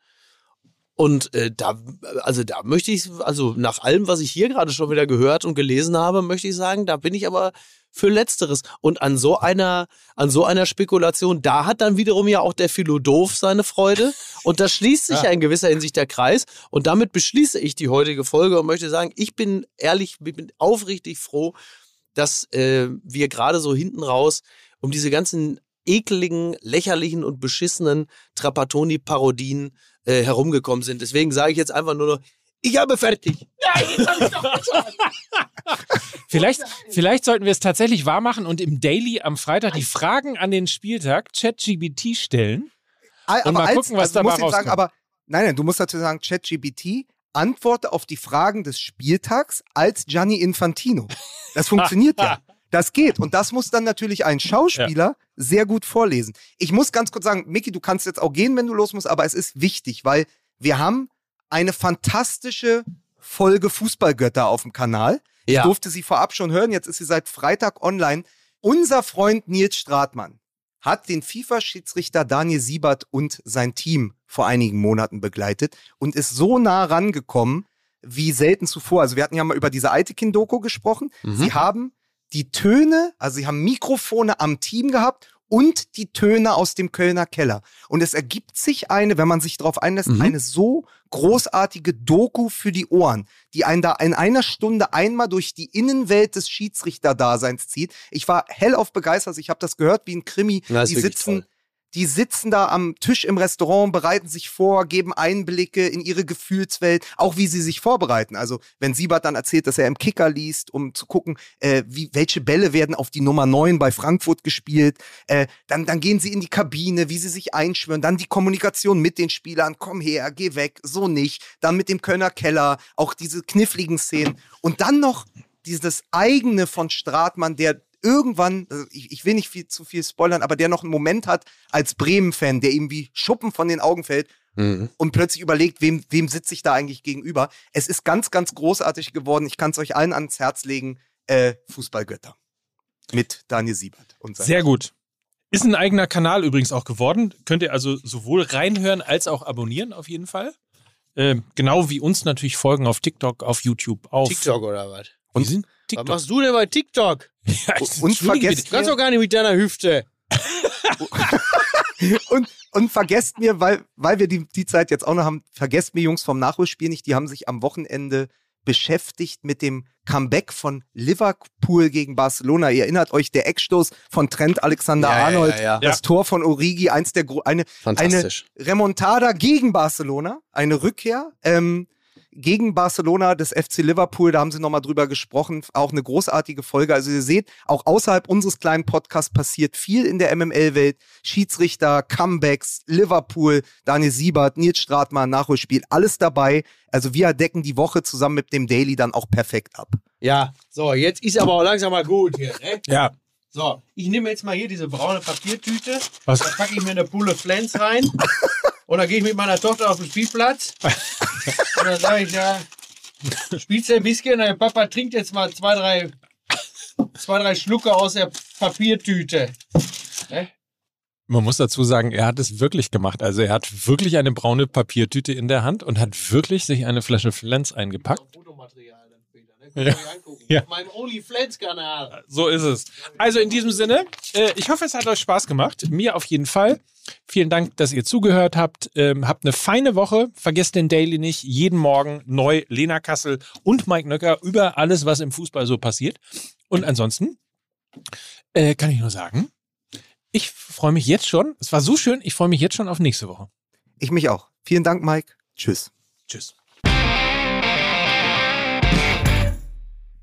Und äh, da, also da möchte ich, also nach allem, was ich hier gerade schon wieder gehört und gelesen habe, möchte ich sagen, da bin ich aber für Letzteres. Und an so einer, an so einer Spekulation, da hat dann wiederum ja auch der Philosoph seine Freude. Und da schließt sich ja. in gewisser Hinsicht der Kreis. Und damit beschließe ich die heutige Folge und möchte sagen, ich bin ehrlich, ich bin aufrichtig froh, dass äh, wir gerade so hinten raus um diese ganzen ekligen, lächerlichen und beschissenen Trapattoni-Parodien äh, herumgekommen sind. Deswegen sage ich jetzt einfach nur noch, ich habe fertig. Nein, jetzt habe ich doch. Vielleicht, vielleicht sollten wir es tatsächlich wahr machen und im Daily am Freitag die Fragen an den Spieltag ChatGBT stellen. Und mal gucken, was musst dabei jetzt sagen, rauskommt. aber nein, nein, du musst dazu sagen, ChatGPT antworte auf die Fragen des Spieltags als Gianni Infantino. Das funktioniert ja. Das geht. Und das muss dann natürlich ein Schauspieler sehr gut vorlesen. Ich muss ganz kurz sagen, Micky, du kannst jetzt auch gehen, wenn du los musst, aber es ist wichtig, weil wir haben eine fantastische Folge Fußballgötter auf dem Kanal. Ich Ja. durfte sie vorab schon hören, jetzt ist sie seit Freitag online. Unser Freund Nils Stratmann hat den FIFA-Schiedsrichter Daniel Siebert und sein Team vor einigen Monaten begleitet und ist so nah rangekommen wie selten zuvor. Also wir hatten ja mal über diese Aitekin-Doku gesprochen. Sie haben die Töne, also sie haben Mikrofone am Team gehabt und die Töne aus dem Kölner Keller. Und es ergibt sich eine, wenn man sich darauf einlässt, Mhm. eine so großartige Doku für die Ohren, die einen da in einer Stunde einmal durch die Innenwelt des Schiedsrichterdaseins zieht. Ich war hellauf begeistert. Ich habe das gehört wie ein Krimi. Na, die sitzen, toll. Die sitzen da am Tisch im Restaurant, bereiten sich vor, geben Einblicke in ihre Gefühlswelt, auch wie sie sich vorbereiten. Also wenn Siebert dann erzählt, dass er im Kicker liest, um zu gucken, äh, wie, welche Bälle werden auf die Nummer 9 bei Frankfurt gespielt, äh, dann, dann gehen sie in die Kabine, wie sie sich einschwören, dann die Kommunikation mit den Spielern, komm her, geh weg, so nicht, dann mit dem Kölner Keller, auch diese kniffligen Szenen und dann noch dieses eigene von Stratmann, der irgendwann, also ich, ich will nicht viel, zu viel spoilern, aber der noch einen Moment hat als Bremen-Fan, der ihm wie Schuppen von den Augen fällt Mhm. und plötzlich überlegt, wem, wem sitze ich da eigentlich gegenüber. Es ist ganz, ganz großartig geworden. Ich kann es euch allen ans Herz legen. Äh, Fußballgötter. Mit Daniel Siebert. Und Sehr gut. Ist ein eigener Kanal übrigens auch geworden. Könnt ihr also sowohl reinhören als auch abonnieren auf jeden Fall. Ähm, genau wie uns natürlich folgen auf TikTok, auf YouTube, auf TikTok oder was? Und sind Was TikTok. machst du denn bei TikTok? Ja, Und vergesst. Du kannst doch gar nicht mit deiner Hüfte. und, und vergesst mir, weil, weil wir die, die Zeit jetzt auch noch haben, vergesst mir Jungs vom Nachholspiel nicht, die haben sich am Wochenende beschäftigt mit dem Comeback von Liverpool gegen Barcelona. Ihr erinnert euch, der Eckstoß von Trent Alexander-Arnold, Ja, ja, ja. das Tor von Origi, eins der eine, eine. Remontada gegen Barcelona, eine Rückkehr ähm, gegen Barcelona des FC Liverpool, da haben sie nochmal drüber gesprochen, auch eine großartige Folge. Also ihr seht, auch außerhalb unseres kleinen Podcasts passiert viel in der MML-Welt. Schiedsrichter, Comebacks, Liverpool, Daniel Siebert, Nils Stratmann, Nachholspiel, alles dabei. Also wir decken die Woche zusammen mit dem Daily dann auch perfekt ab. Ja, so, jetzt ist aber auch langsam mal gut hier. Ne? Ja, So, ich nehme jetzt mal hier diese braune Papiertüte. Was? Da packe ich mir eine Pulle Flens rein. Und dann gehe ich mit meiner Tochter auf den Spielplatz. Und dann sage ich, ja, spielst du ein bisschen? Dein Papa trinkt jetzt mal zwei, drei, zwei, drei Schlucke aus der Papiertüte. Ne? Man muss dazu sagen, er hat es wirklich gemacht. Also er hat wirklich eine braune Papiertüte in der Hand und hat wirklich sich eine Flasche Flens eingepackt. Ne? Ja. Könnt ihr euch angucken. Ja. Auf meinem OnlyFans-Kanal. So ist es. Also in diesem Sinne, äh, ich hoffe, es hat euch Spaß gemacht. Mir auf jeden Fall. Vielen Dank, dass ihr zugehört habt. Ähm, habt eine feine Woche. Vergesst den Daily nicht. Jeden Morgen neu Lena Kassel und Mike Nöcker über alles, was im Fußball so passiert. Und ansonsten äh, kann ich nur sagen, ich freue mich jetzt schon. Es war so schön. Ich freue mich jetzt schon auf nächste Woche. Ich mich auch. Vielen Dank, Mike. Tschüss. Tschüss.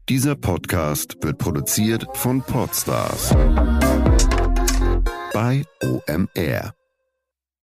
Dieser Podcast wird produziert von Podstars bei OMR.